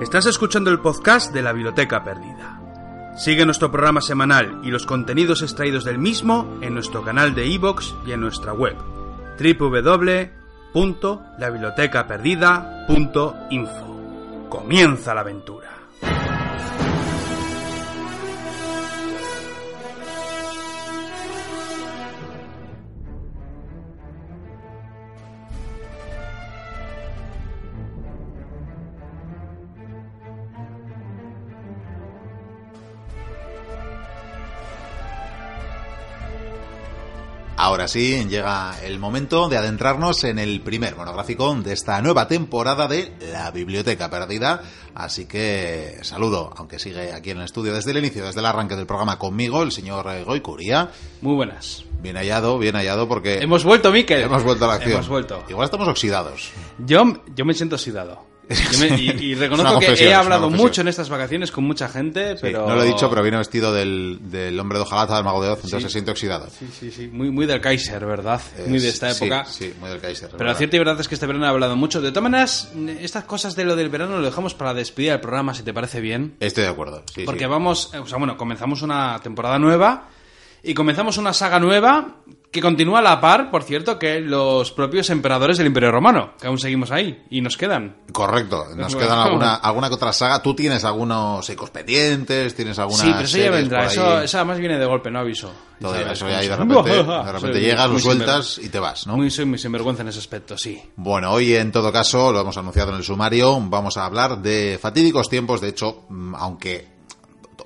Estás escuchando el podcast de la Biblioteca Perdida. Sigue nuestro programa semanal y los contenidos extraídos del mismo en nuestro canal de iVoox y en nuestra web www.labibliotecaperdida.info. Comienza la aventura. Ahora sí, llega el momento de adentrarnos en el primer monográfico de esta nueva temporada de La Biblioteca Perdida. Así que saludo, aunque sigue aquí en el estudio desde el inicio, desde el arranque del programa conmigo, el señor Goicuría. Muy buenas. Bien hallado, bien hallado, porque Hemos vuelto, Miquel. hemos vuelto a la acción. Hemos vuelto. Igual estamos oxidados. Yo, yo me siento oxidado. Me- y, reconozco que he hablado mucho en estas vacaciones con mucha gente, Sí, pero... No lo he dicho, pero viene vestido del, del hombre de hojalata, del mago de Oz, entonces Sí. se siente oxidado. Sí, sí, sí. Muy, muy del Kaiser, ¿verdad? muy de esta Eh, Sí, época. Sí, muy del Kaiser. Pero ¿verdad? lo cierto y verdad es que este verano he hablado mucho. De todas maneras, estas cosas de lo del verano lo dejamos para despedir el programa, si te parece bien. Estoy de acuerdo. Porque vamos, o sea, bueno, comenzamos una temporada nueva y comenzamos una saga nueva que continúa a la par, por cierto, que los propios emperadores del Imperio Romano, que aún seguimos ahí y nos quedan. Correcto, nos quedan alguna, alguna que otra saga. Tú tienes algunos ecos pendientes, tienes algunas. sí, pero eso ya vendrá. Eso, ahí. eso además viene de golpe, no aviso. Todo Ya eso ya ahí de repente, de repente llegas, lo sueltas y te vas, ¿no? Muy, soy muy sinvergüenza en ese aspecto, sí. Bueno, hoy en todo caso, lo hemos anunciado en el sumario, vamos a hablar de fatídicos tiempos. De hecho, mm, aunque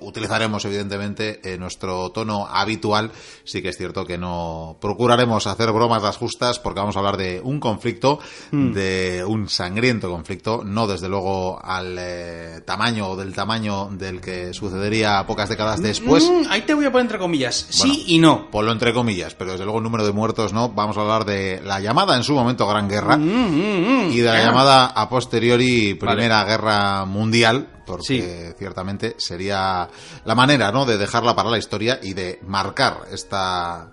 utilizaremos evidentemente eh, nuestro tono habitual, sí que es cierto que no procuraremos hacer bromas las justas porque vamos a hablar de un conflicto, Hmm. de un sangriento conflicto, no desde luego al eh, tamaño o del tamaño del que sucedería pocas décadas después. Mm, ahí te voy a poner entre comillas. Bueno, sí y no. Ponlo entre comillas, pero desde luego el número de muertos no. Vamos a hablar de la llamada en su momento Gran Guerra Mm, mm, mm. y de la llamada a posteriori Primera Guerra Mundial, porque Sí. ciertamente sería la manera ¿no? de dejarla para la historia y de marcar esta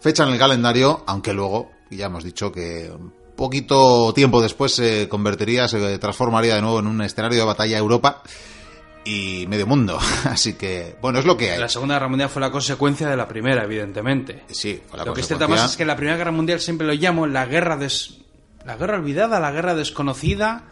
fecha en el calendario, aunque luego ya hemos dicho que poquito tiempo después se convertiría, se transformaría de nuevo en un escenario de batalla Europa y medio mundo. Así que, bueno, es lo que hay. La Segunda Guerra Mundial fue la consecuencia de la Primera, evidentemente. Sí, fue la Lo que es consecuencia. cierto más es que la Primera Guerra Mundial siempre lo llamo la guerra des... la guerra olvidada, la guerra desconocida.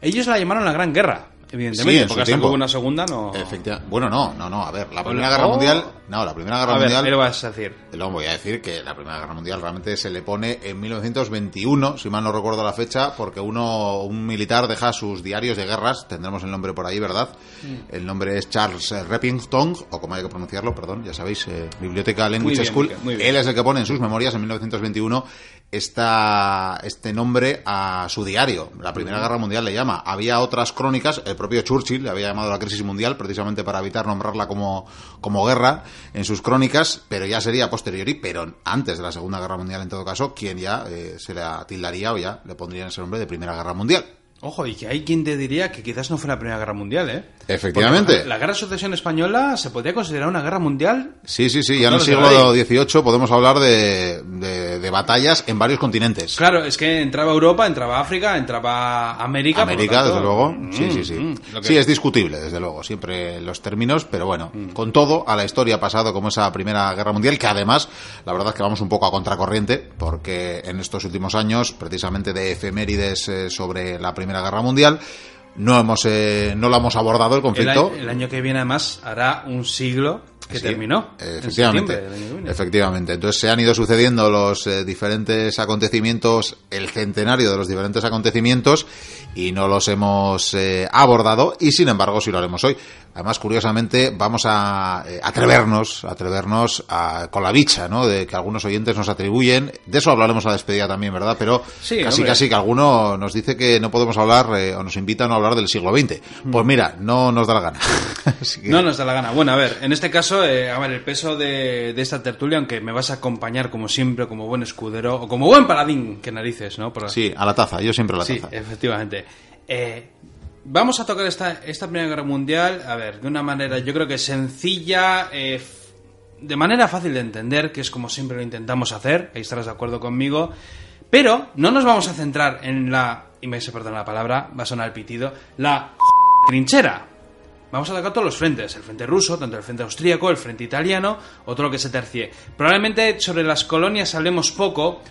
Ellos la llamaron la Gran Guerra, Sí, evidentemente, en su porque hasta tiempo. una segunda no. Efectiva- Bueno, no, no, no. A ver, la. Primera Guerra Oh. Mundial. No, la Primera Guerra A ver, Mundial. ¿qué le vas a decir? Lo voy a decir que la Primera Guerra Mundial realmente se le pone en 1921, si mal no recuerdo la fecha, porque uno, un militar deja sus diarios de guerras, tendremos el nombre por ahí, ¿verdad? Mm. El nombre es Charles eh, Reppington, o como hay que pronunciarlo, perdón, ya sabéis, eh, Biblioteca Language School. Bien. Él es el que pone en sus memorias en 1921 esta, este nombre a su diario. La Primera Guerra Mundial le llama. Había otras crónicas, el propio Churchill le había llamado la crisis mundial precisamente para evitar nombrarla como, como guerra en sus crónicas, pero ya sería posteriori, pero antes de la Segunda Guerra Mundial en todo caso, quien ya eh, se la tildaría o ya le pondrían ese nombre de Primera Guerra Mundial. Ojo, y que hay quien te diría que quizás no fue la Primera Guerra Mundial, ¿eh? Efectivamente. Porque la Guerra de Sucesión Española se podría considerar una guerra mundial. Sí, sí, sí, ya en el siglo XVIII podemos hablar de, de- de batallas en varios continentes. Claro, es que entraba Europa, entraba África, entraba América. América, tanto, desde luego. mm, Sí, sí, sí. mm, Sí, es discutible, desde luego, siempre los términos, pero bueno, con todo, a la historia ha pasado como esa Primera Guerra Mundial, que además, la verdad es que vamos un poco a contracorriente, porque en estos últimos años, precisamente de efemérides eh, sobre la Primera Guerra Mundial, no hemos eh, no lo hemos abordado el el, conflicto. año, el año que viene, además, hará un siglo que Sí, terminó. en Efectivamente, que efectivamente. Entonces se han ido sucediendo los eh, diferentes acontecimientos, el centenario de los diferentes acontecimientos y no los hemos eh, abordado y sin embargo sí lo haremos hoy. Además, curiosamente, vamos a eh, atrevernos, atrevernos a- con la bicha, ¿no? De que algunos oyentes nos atribuyen. De eso hablaremos a la despedida también, ¿verdad? Pero Sí, casi hombre. casi que alguno nos dice que no podemos hablar eh, o nos invita a no hablar del siglo XX. Pues mira, no nos da la gana. Que- No nos da la gana. Bueno, a ver, en este caso, eh, a ver, el peso de, de esta tertulia, aunque me vas a acompañar como siempre, como buen escudero, o como buen paladín, que narices, ¿no? Por- Sí, a la taza, yo siempre a la Sí, taza. efectivamente. Eh, vamos a tocar esta, esta Primera Guerra Mundial, a ver, de una manera yo creo que sencilla, eh, de manera fácil de entender, que es como siempre lo intentamos hacer, ahí estarás de acuerdo conmigo, pero no nos vamos a centrar en la, y me se perdona la palabra, va a sonar el pitido, la trinchera. Vamos a atacar todos los frentes, el frente ruso, tanto el frente austríaco, el frente italiano, o todo lo que se tercie. Probablemente sobre las colonias hablemos poco,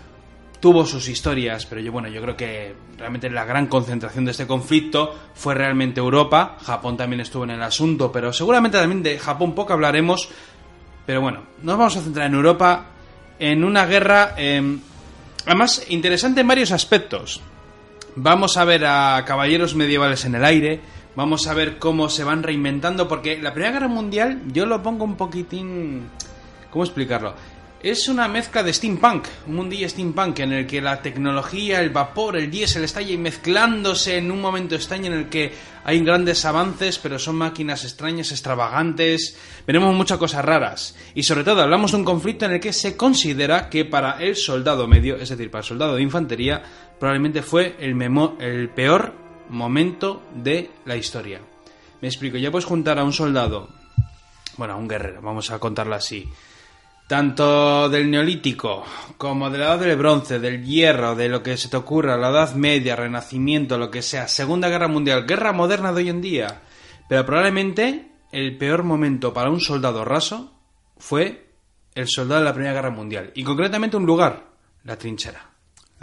tuvo sus historias, pero yo bueno, yo creo que realmente la gran concentración de este conflicto fue realmente Europa, Japón también estuvo en el asunto, pero seguramente también de Japón poco hablaremos, pero bueno, nos vamos a centrar en Europa en una guerra eh, además interesante en varios aspectos. Vamos a ver a caballeros medievales en el aire, vamos a ver cómo se van reinventando, porque la Primera Guerra Mundial yo lo pongo un poquitín... ¿Cómo explicarlo? Es una mezcla de steampunk, un mundillo steampunk en el que la tecnología, el vapor, el diésel está mezclándose en un momento extraño en el que hay grandes avances, pero son máquinas extrañas, extravagantes. Veremos muchas cosas raras. Y sobre todo hablamos de un conflicto en el que se considera que para el soldado medio, es decir, para el soldado de infantería, probablemente fue el, memo el peor momento de la historia. Me explico, ya puedes juntar a un soldado, bueno, a un guerrero, vamos a contarlo así tanto del neolítico como de la edad del bronce, del hierro, de lo que se te ocurra, la edad media, renacimiento, lo que sea, Segunda Guerra Mundial, guerra moderna de hoy en día. Pero probablemente el peor momento para un soldado raso fue el soldado de la Primera Guerra Mundial. Y concretamente un lugar, la trinchera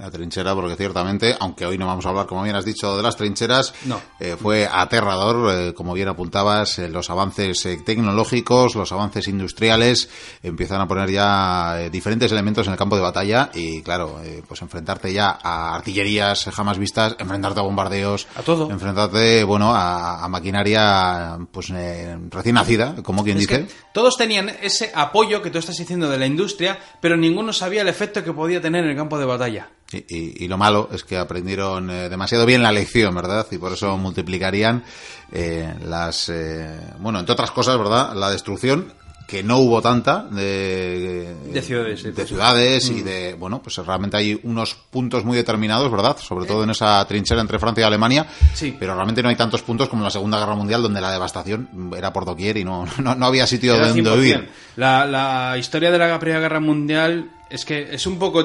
la trinchera, porque ciertamente, aunque hoy no vamos a hablar, como bien has dicho, de las trincheras, no. eh, fue aterrador, eh, como bien apuntabas, eh, los avances tecnológicos, los avances industriales, empiezan a poner ya diferentes elementos en el campo de batalla y, claro, pues enfrentarte ya a artillerías jamás vistas, enfrentarte a bombardeos, a todo, enfrentarte, bueno, a, a maquinaria, pues recién nacida, como quien es dice. todos tenían ese apoyo que tú estás diciendo de la industria, pero ninguno sabía el efecto que podía tener en el campo de batalla. Y, y, y, lo malo es que aprendieron eh, demasiado bien la lección, ¿verdad? Y por eso multiplicarían eh, las, eh, bueno, entre otras cosas, ¿verdad? La destrucción que no hubo tanta de, de ciudades, de ciudades mm. y de, bueno, pues realmente hay unos puntos muy determinados, ¿verdad? Sobre todo en esa trinchera entre Francia y Alemania, sí. pero realmente no hay tantos puntos como en la Segunda Guerra Mundial donde la devastación era por doquier y no, no, no había sitio era donde huir. La, la historia de la Primera Guerra Mundial es que es un poco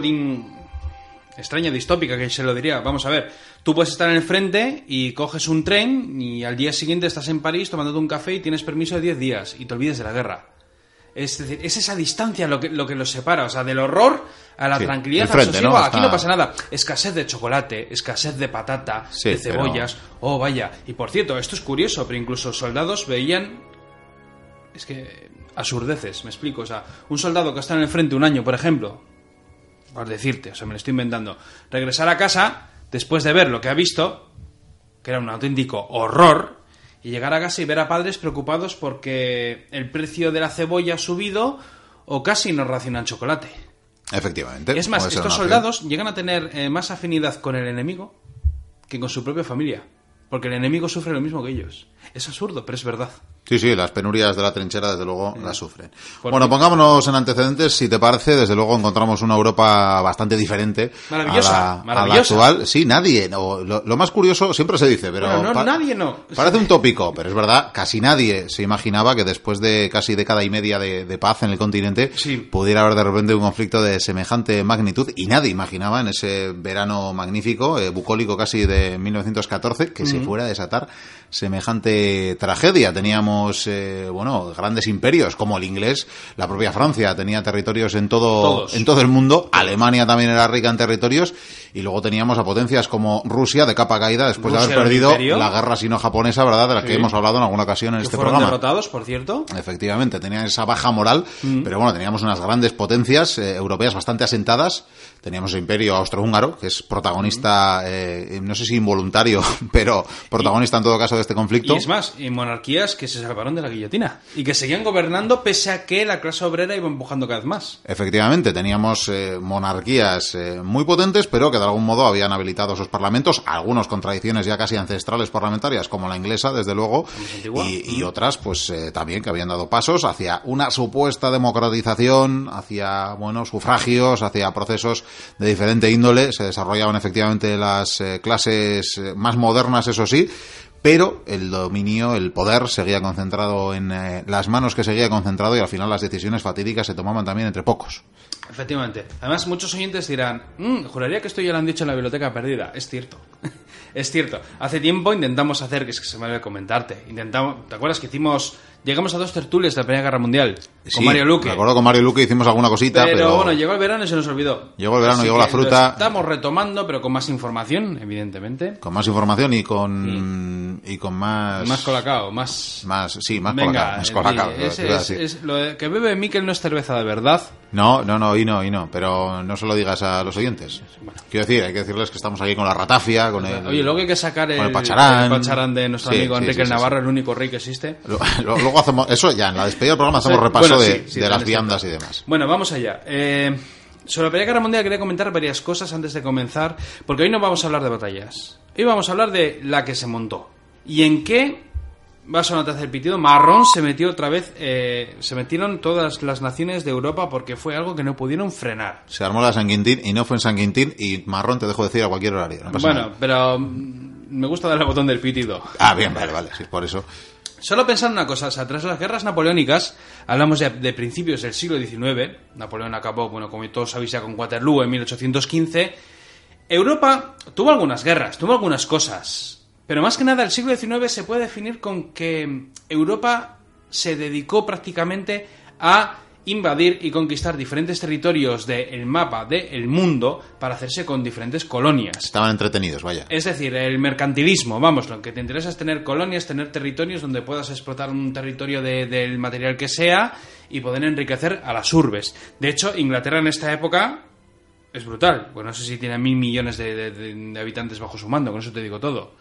extraña, distópica, que se lo diría. Vamos a ver, tú puedes estar en el frente y coges un tren y al día siguiente estás en París tomándote un café y tienes permiso de 10 días y te olvides de la guerra. Es decir, es esa distancia lo que, lo que los separa, o sea, del horror a la Sí, tranquilidad, frente, al sosiego. ¿no? Aquí no pasa nada. Escasez de chocolate, escasez de patata, Sí, de pero- cebollas. Oh, vaya. Y por cierto, esto es curioso, pero incluso soldados veían es que absurdeces, me explico. O sea, un soldado que está en el frente un año, por ejemplo, por decirte, o sea, me lo estoy inventando, regresar a casa después de ver lo que ha visto, que era un auténtico horror, y llegar a casa y ver a padres preocupados porque el precio de la cebolla ha subido o casi no racionan chocolate. Efectivamente. Es más, estos opción. soldados llegan a tener eh, más afinidad con el enemigo que con su propia familia, porque el enemigo sufre lo mismo que ellos. Es absurdo, pero es verdad. Sí, sí, las penurias de la trinchera desde luego las sufren. Bueno, pongámonos en antecedentes, si te parece, desde luego encontramos una Europa bastante diferente Maravillosa, a, la, a la maravillosa. actual. Sí, nadie. no, lo, lo más curioso siempre se dice, pero Bueno, no, nadie no. parece un tópico, pero es verdad, casi nadie se imaginaba que después de casi década y media de, de paz en el continente Sí. pudiera haber de repente un conflicto de semejante magnitud y nadie imaginaba en ese verano magnífico, eh, bucólico casi de 1914, que se fuera a desatar semejante tragedia. Teníamos, eh, bueno, grandes imperios como el inglés, la propia Francia tenía territorios en todo, Todos. en todo el mundo, Alemania también era rica en territorios y luego teníamos a potencias como Rusia de capa caída después de Rusia haber era un perdido la guerra sino-japonesa, ¿verdad? De la que hemos hablado en alguna ocasión en Que este fueron programa. derrotados, por cierto. Efectivamente, tenían esa baja moral, Mm. pero bueno, teníamos unas grandes potencias eh, europeas bastante asentadas. Teníamos el imperio austrohúngaro, que es protagonista, eh, no sé si involuntario, pero protagonista en todo caso de este conflicto. Y es más, y monarquías que se salvaron de la guillotina y que seguían gobernando pese a que la clase obrera iba empujando cada vez más. Efectivamente, teníamos eh, monarquías eh, muy potentes, pero que de algún modo habían habilitado sus parlamentos, algunos con tradiciones ya casi ancestrales parlamentarias, como la inglesa, desde luego, y, y otras, pues eh, también que habían dado pasos hacia una supuesta democratización, hacia, bueno, sufragios, hacia procesos de diferente índole. Se desarrollaban efectivamente las eh, clases eh, más modernas, eso sí, pero el dominio, el poder seguía concentrado en eh, las manos que seguía concentrado y al final las decisiones fatídicas se tomaban también entre pocos. Efectivamente. Además, muchos oyentes dirán, "Mm, juraría que esto ya lo han dicho en la biblioteca perdida. Es cierto. Es cierto. Hace tiempo intentamos hacer, que es que se me olvidó comentarte, intentamos, ¿te acuerdas que hicimos, llegamos a dos tertulias de la Primera Guerra Mundial con Sí, Mario Luque? Me acuerdo con Mario Luque hicimos alguna cosita, pero, pero, bueno, llegó el verano y se nos olvidó. Llegó el verano, Así llegó la fruta. lo Estamos retomando, pero con más información, evidentemente. con más información y con y con más Más colacao, más... más sí, más Venga, colacao, más eh, colacao, lo es- es- es- lo de- que bebe Miquel no es cerveza de verdad. No, no, no, y no, y no, pero no se lo digas a los oyentes. Bueno. Quiero decir, hay que decirles que estamos aquí con la ratafia, con el Oye, luego hay que sacar el, el pacharán. el pacharán de nuestro Sí, amigo sí, Enrique sí, el sí, Navarro, sí. el único rey que existe. Lo- lo- Luego hacemos eso ya en la despedida del programa hacemos repaso bueno, de, sí, sí, de las viandas y demás. Bueno, vamos allá. Eh, sobre la Primera Guerra Mundial quería comentar varias cosas antes de comenzar, porque hoy no vamos a hablar de batallas. Hoy vamos a hablar de la que se montó. ¿Y en qué? Vas a notar el pitido. Marrón se metió otra vez. eh, se metieron todas las naciones de Europa porque fue algo que no pudieron frenar. Se armó la San Quintín y no fue en San Quintín y marrón te dejo decir a cualquier horario. no pasa Bueno, nada. pero mm, me gusta darle al botón del pitido. Ah, bien, vale, vale, sí, por eso. Solo pensar en una cosa, o sea, tras las guerras napoleónicas, hablamos ya de principios del siglo XIX, Napoleón acabó, bueno, como todos sabéis ya con Waterloo en 1815, Europa tuvo algunas guerras, tuvo algunas cosas, pero más que nada el siglo XIX se puede definir con que Europa se dedicó prácticamente a invadir y conquistar diferentes territorios del mapa del mundo para hacerse con diferentes colonias. Estaban entretenidos, vaya. Es decir, el mercantilismo, vamos, lo que te interesa es tener colonias, tener territorios donde puedas explotar un territorio de- del material que sea y poder enriquecer a las urbes. De hecho, Inglaterra en esta época es brutal. Bueno, no sé si tiene mil millones de- de habitantes bajo su mando, con eso te digo todo.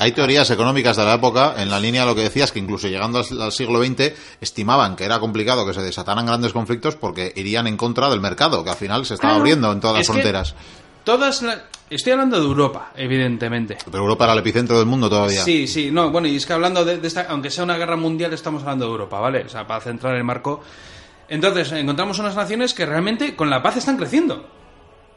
Hay teorías económicas de la época, en la línea de lo que decías, que incluso llegando al, al siglo XX estimaban que era complicado que se desataran grandes conflictos porque irían en contra del mercado, que al final se estaba Claro, abriendo en todas las fronteras. Todas la- Estoy hablando de Europa, evidentemente. Pero Europa era el epicentro del mundo todavía. Sí, sí, no, bueno, y es que hablando de, de esta, aunque sea una guerra mundial, estamos hablando de Europa, ¿vale? O sea, para centrar el marco. Entonces, encontramos unas naciones que realmente con la paz están creciendo.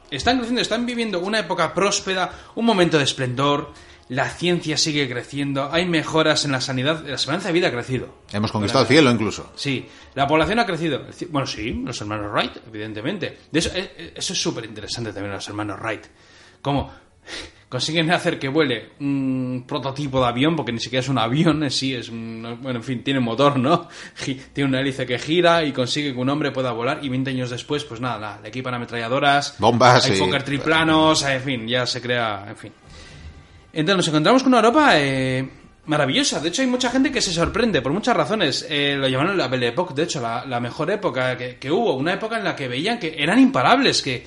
Están creciendo, están viviendo una época próspera, un momento de esplendor, la ciencia sigue creciendo, hay mejoras en la sanidad, la esperanza de vida ha crecido. Hemos conquistado el cielo incluso. Sí, la población ha crecido. Bueno, sí, los hermanos Wright, evidentemente. De eso, eh, eh, eso es súper interesante también, los hermanos Wright. Cómo consiguen hacer que vuele un prototipo de avión, porque ni siquiera es un avión en sí, es un- bueno, en fin, tiene motor, ¿no? Tiene una hélice que gira y consigue que un hombre pueda volar y 20 años después, pues nada, nada, le equipan ametralladoras, Bombas hay y- Fokker triplanos, en fin, ya se crea, en fin. Entonces nos encontramos con una Europa eh, maravillosa. De hecho, hay mucha gente que se sorprende por muchas razones. Eh, lo llamaron la Belle Époque, de hecho, la, la mejor época que, hubo. Una época en la que veían que eran imparables, que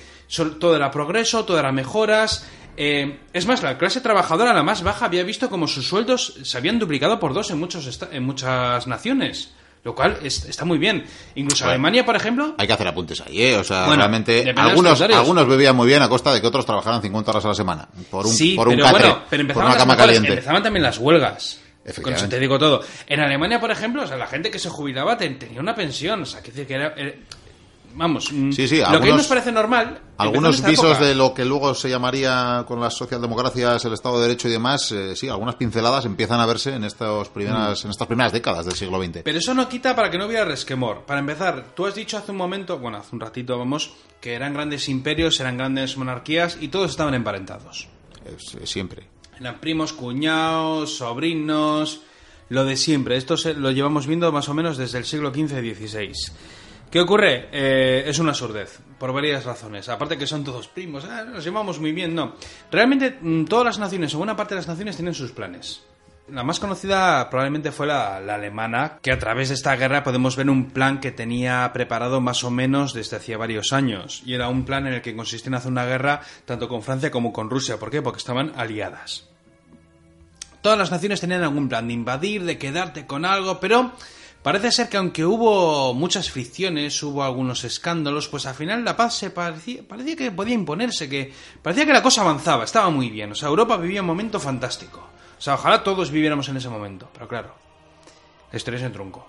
todo era progreso, todo era mejoras. Eh, es más, la clase trabajadora, la más baja, había visto como sus sueldos se habían duplicado por dos en, muchos en muchas naciones. Lo cual es- está muy bien. Incluso Bueno. Alemania, por ejemplo, Hay que hacer apuntes ahí, ¿eh? O sea, Bueno, realmente algunos, algunos bebían muy bien a costa de que otros trabajaran 50 horas a la semana. Por un, sí, por un pero catre, bueno, pero por empezaban una las cama mejores, caliente. empezaban también las huelgas. Con eso te digo todo. En Alemania, por ejemplo, o sea, la gente que se jubilaba ten- tenía una pensión. O sea, que era. Vamos, mm, Sí, sí, lo que nos parece normal. Algunos visos época. de lo que luego se llamaría con las socialdemocracias el Estado de Derecho y demás, eh, sí, algunas pinceladas empiezan a verse en, estos primeras, en estas primeras décadas del siglo XX. Pero eso no quita para que no hubiera resquemor. Para empezar, tú has dicho hace un momento, bueno, hace un ratito, vamos, que eran grandes imperios, eran grandes monarquías y todos estaban emparentados. Siempre. Eran primos, cuñados, sobrinos, lo de siempre. Esto se- lo llevamos viendo más o menos desde el siglo XV-XVI. ¿Qué ocurre? Eh, es una sordez, por varias razones. Aparte que son todos primos, ah, nos llevamos muy bien, no. Realmente mm, todas las naciones, o buena parte de las naciones, tienen sus planes. La más conocida probablemente fue la, la alemana, que a través de esta guerra podemos ver un plan que tenía preparado más o menos desde hacía varios años. Y era un plan en el que consistía en hacer una guerra tanto con Francia como con Rusia. ¿Por qué? Porque estaban aliadas. Todas las naciones tenían algún plan de invadir, de quedarte con algo, pero parece ser que aunque hubo muchas fricciones, hubo algunos escándalos, pues al final la paz se parecía, parecía que podía imponerse, que parecía que la cosa avanzaba, estaba muy bien. O sea, Europa vivía un momento fantástico. O sea, ojalá todos viviéramos en ese momento, pero claro, la historia es en trunco.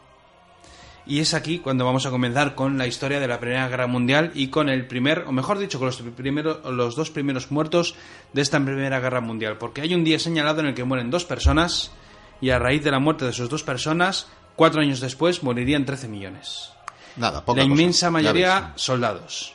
Y es aquí cuando vamos a comenzar con la historia de la Primera Guerra Mundial y con el primer, o mejor dicho, con los, primeros, los dos primeros muertos de esta Primera Guerra Mundial. Porque hay un día señalado en el que mueren dos personas y a raíz de la muerte de sus dos personas, cuatro años después morirían 13 millones. Nada, poca la inmensa mayoría soldados.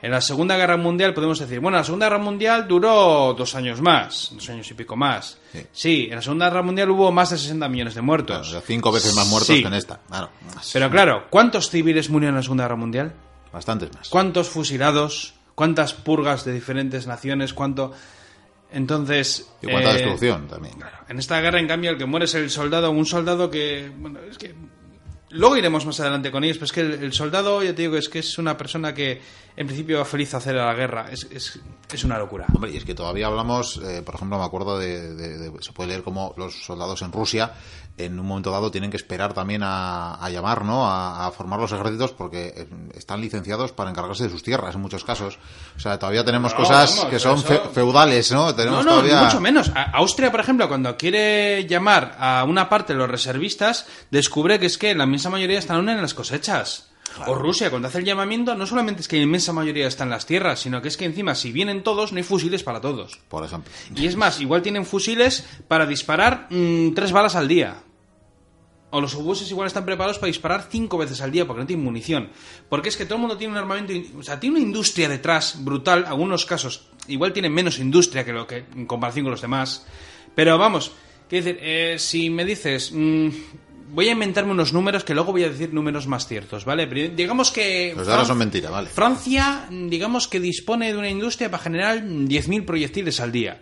En la Segunda Guerra Mundial podemos decir, bueno, la Segunda Guerra Mundial duró dos años más, dos años y pico más. Sí. Sí, en la Segunda Guerra Mundial hubo más de 60 millones de muertos. o sea, cinco veces más muertos Sí. que en esta. Claro. Pero claro, ¿cuántos civiles murieron en la Segunda Guerra Mundial? Bastantes más. ¿Cuántos fusilados? ¿Cuántas purgas de diferentes naciones? ¿Cuánto...? Entonces... Y cuánta eh, destrucción también. Claro, en esta guerra, en cambio, el que muere es el soldado, un soldado que, bueno, es que luego iremos más adelante con ellos, pero es que el, el soldado, ya te digo, es que es una persona que en principio va feliz a hacer a la guerra, es, es, es una locura. Hombre, y es que todavía hablamos, eh, por ejemplo, me acuerdo de, de- de- se puede leer como los soldados en Rusia en un momento dado tienen que esperar también a, a llamar, ¿no? A, a formar los ejércitos porque eh, están licenciados para encargarse de sus tierras en muchos casos. O sea, todavía tenemos No, cosas vamos, que son fe- feudales, ¿no? Tenemos No, no, todavía... ni mucho menos. A- Austria, por ejemplo, cuando quiere llamar a una parte de los reservistas, descubre que es que la inmensa mayoría están aún en las cosechas. O Rusia, cuando hace el llamamiento, no solamente es que la inmensa mayoría está en las tierras, sino que es que encima, si vienen todos, no hay fusiles para todos. Por ejemplo. Y es más, igual tienen fusiles para disparar mm, tres balas al día. O los obuses igual están preparados para disparar cinco veces al día porque no tienen munición. Porque es que todo el mundo tiene un armamento, o sea, tiene una industria detrás brutal. Algunos casos igual tienen menos industria que lo que en comparación con los demás. Pero vamos, quiero decir, eh, si me dices, mm, voy a inventarme unos números que luego voy a decir números más ciertos, ¿vale? Pero digamos que Los Fran- son mentira, vale. Francia, digamos que dispone de una industria para generar 10.000 proyectiles al día.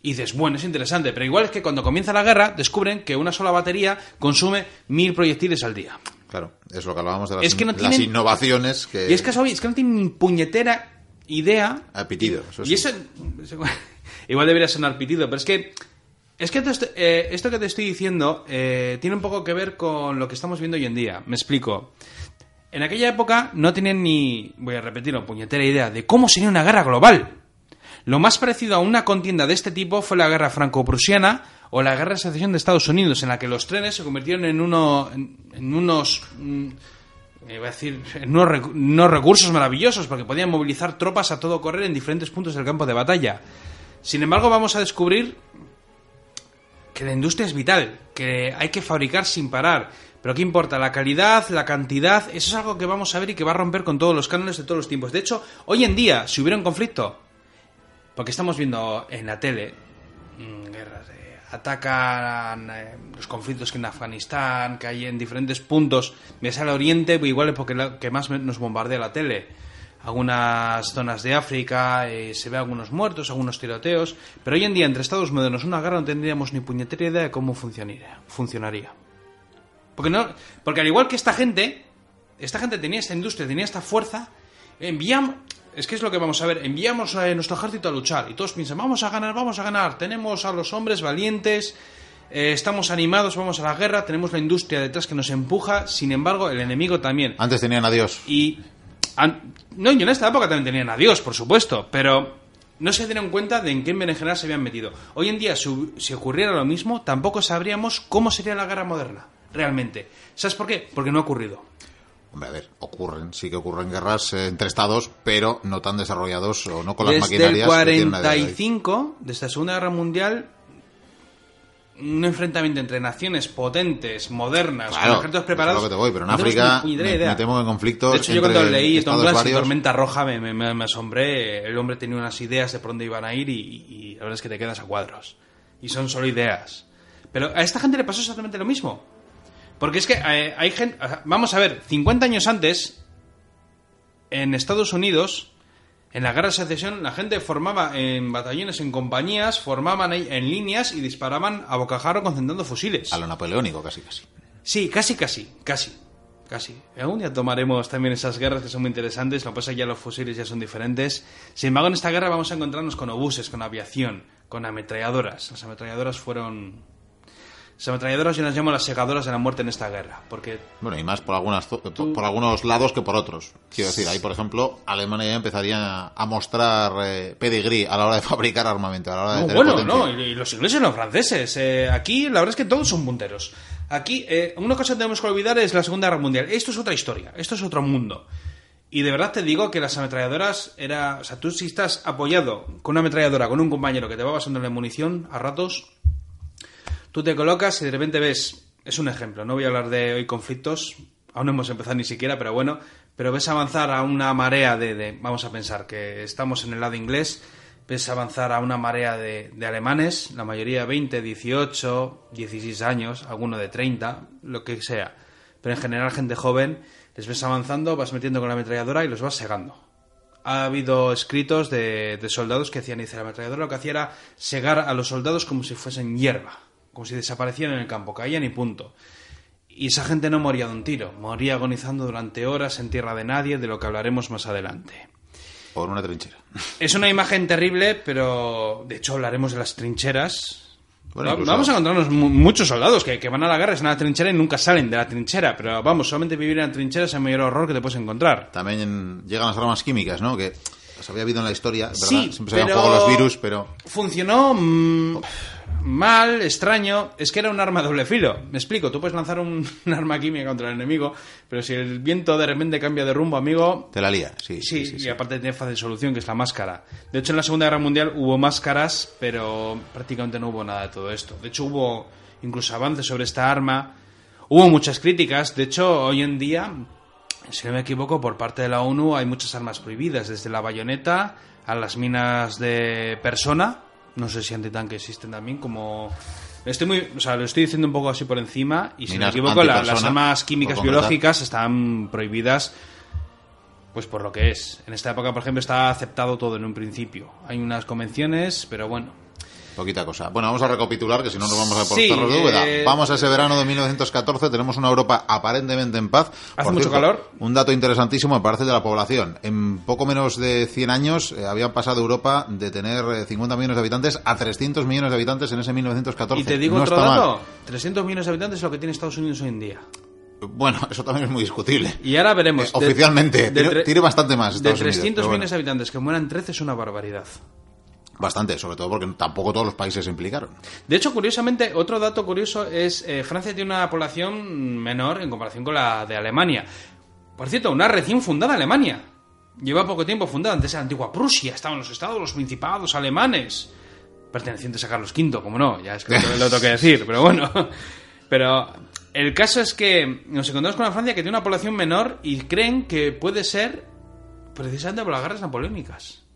Y dices, bueno, es interesante, pero igual es que cuando comienza la guerra descubren que una sola batería consume 1.000 proyectiles al día. Claro, es lo que hablábamos de las, Es que no las tienen- innovaciones que... Y es que, es que no tienen ni puñetera idea. Ha pitido, eso sí. Y eso, igual debería sonar pitido, pero es que es que esto, eh, esto que te estoy diciendo eh, tiene un poco que ver con lo que estamos viendo hoy en día. Me explico. En aquella época no tenían ni, voy a repetirlo, puñetera idea de cómo sería una guerra global. Lo más parecido a una contienda de este tipo fue la guerra franco-prusiana o la guerra de secesión de Estados Unidos, en la que los trenes se convirtieron en, uno, en, unos... mm, iba a decir, unos recursos maravillosos, porque podían movilizar tropas a todo correr en diferentes puntos del campo de batalla. Sin embargo, vamos a descubrir que la industria es vital, que hay que fabricar sin parar. Pero ¿qué importa? La calidad, la cantidad, eso es algo que vamos a ver y que va a romper con todos los cánones de todos los tiempos. De hecho, hoy en día, si hubiera un conflicto, porque estamos viendo en la tele mm, guerras de atacan eh, los conflictos que en Afganistán, que hay en diferentes puntos, ves al oriente, pues igual es porque la que más me- nos bombardea la tele. Algunas zonas de África eh, se ve algunos muertos, algunos tiroteos, pero hoy en día entre Estados modernos una guerra no tendríamos ni puñetera idea de cómo funcionaría. funcionaría. Porque no, porque al igual que esta gente, esta gente tenía esta industria, tenía esta fuerza, enviamos, es que es lo que vamos a ver, enviamos a nuestro ejército a luchar y todos piensan, vamos a ganar, vamos a ganar, tenemos a los hombres valientes, eh, estamos animados, vamos a la guerra, tenemos la industria detrás que nos empuja, sin embargo el enemigo también. Antes tenían a Dios. Y. an- no, y en esta época también tenían a Dios, por supuesto, pero no se dieron cuenta de en qué berenjenal se habían metido. Hoy en día, si ocurriera lo mismo, tampoco sabríamos cómo sería la guerra moderna, realmente. ¿Sabes por qué? Porque no ha ocurrido. Hombre, a ver, ocurren, sí que ocurren guerras eh, entre estados, pero no tan desarrollados o no con las Desde el maquinarias que tienen a día de hoy. 45, desde la Segunda Guerra Mundial, un enfrentamiento entre naciones potentes, modernas, Claro, con ejércitos preparados. lo que te voy, pero en no África me- me temo en conflictos De hecho, yo entre cuando leí Tom Clancy, varios- Tormenta Roja, me, me- me- me asombré. El hombre tenía unas ideas de por dónde iban a ir y, y la verdad es que te quedas a cuadros. Y son solo ideas. Pero a esta gente le pasó exactamente lo mismo. Porque es que eh, hay gente... Vamos a ver, 50 años antes, en Estados Unidos, en la guerra de secesión, la gente formaba en batallones, en compañías, formaban ahí en líneas y disparaban a bocajarro concentrando fusiles. A lo napoleónico, casi, casi. Sí, casi, casi, casi, casi. Algún día tomaremos también esas guerras que son muy interesantes. Lo que pasa es que ya los fusiles ya son diferentes. Sin embargo, en esta guerra vamos a encontrarnos con obuses, con aviación, con ametralladoras. Las ametralladoras fueron... Las ametralladoras yo las llamo las segadoras de la muerte en esta guerra. Porque Bueno, y más por, algunas, zo- por algunos lados que por otros. Quiero decir, ahí, por ejemplo, Alemania ya empezaría a mostrar eh, pedigrí a la hora de fabricar armamento, a la hora de No, bueno, potencia. no, y, los ingleses y los franceses. Eh, aquí la verdad es que todos son punteros. Aquí, eh, una cosa que tenemos que olvidar es la Segunda Guerra Mundial. Esto es otra historia, esto es otro mundo. Y de verdad te digo que las ametralladoras era... O sea, tú si estás apoyado con una ametralladora, con un compañero que te va pasándole munición a ratos, tú te colocas y de repente ves... Es un ejemplo, no voy a hablar de hoy conflictos, aún no hemos empezado ni siquiera, pero bueno, pero ves avanzar a una marea de, de- vamos a pensar que estamos en el lado inglés, ves avanzar a una marea de, alemanes, la mayoría 20, 18, 16 años, alguno de 30, lo que sea, pero en general gente joven, les ves avanzando, vas metiendo con la ametralladora y los vas segando. Ha habido escritos de, de soldados que hacían, dice, la ametralladora lo que hacía era segar a los soldados como si fuesen hierba, como si desaparecieran en el campo, caían y punto. Y esa gente no moría de un tiro, moría agonizando durante horas en tierra de nadie, de lo que hablaremos más adelante. Por una trinchera. Es una imagen terrible, pero de hecho hablaremos de las trincheras. Bueno, incluso- Vamos a encontrarnos mu- muchos soldados que, que van a la guerra, están en la trinchera y nunca salen de la trinchera. Pero vamos, solamente vivir en la trinchera es el mayor horror que te puedes encontrar. También llegan las armas químicas, ¿no? Que se había habido en la historia, ¿verdad? Sí, Siempre se habían pero- jugado los virus, pero... Funcionó mm, mal, extraño. Es que era un arma a doble filo. Me explico, tú puedes lanzar un, un arma química contra el enemigo, pero si el viento de repente cambia de rumbo, amigo, Te la lía, sí. Sí, sí, sí, y sí. aparte tiene fácil solución, que es la máscara. De hecho, en la Segunda Guerra Mundial hubo máscaras, pero prácticamente no hubo nada de todo esto. De hecho, hubo incluso avances sobre esta arma. Hubo muchas críticas. De hecho, hoy en día, si no me equivoco, por parte de la ONU hay muchas armas prohibidas, desde la bayoneta a las minas de persona. No sé si antitanque existen también, como... Estoy muy, o sea, lo estoy diciendo un poco así por encima y si no me equivoco, la- las armas químicas biológicas están prohibidas pues por lo que es. En esta época, por ejemplo, está aceptado todo en un principio. Hay unas convenciones, pero bueno. Poquita cosa. Bueno, vamos a recapitular, que si no nos vamos a por Sí, cerros de Úbeda. eh, Vamos a ese verano de 1914, tenemos una Europa aparentemente en paz. Hace Por mucho calor. Un dato interesantísimo me parece de la población. En poco menos de 100 años eh, había pasado Europa de tener eh, 50 millones de habitantes a 300 millones de habitantes en ese 1914. Y te digo No otro está mal. dato. 300 millones de habitantes es lo que tiene Estados Unidos hoy en día. Bueno, eso también es muy discutible. Y ahora veremos. Eh, oficialmente, tiene- tre- tiene bastante más De Estados Unidos, 300 pero bueno. millones de habitantes que mueran 13 es una barbaridad. Bastante, sobre todo porque tampoco todos los países se implicaron. De hecho, curiosamente, otro dato curioso es eh, Francia tiene una población menor en comparación con la de Alemania. Por cierto, una recién fundada Alemania. Lleva poco tiempo fundada. Antes era la antigua Prusia, estaban los estados, los principados alemanes. Pertenecientes a Carlos V, como no, ya es que lo tengo que decir, pero bueno. Pero el caso es que nos encontramos con una Francia que tiene una población menor y creen que puede ser precisamente por las guerras napoleónicas.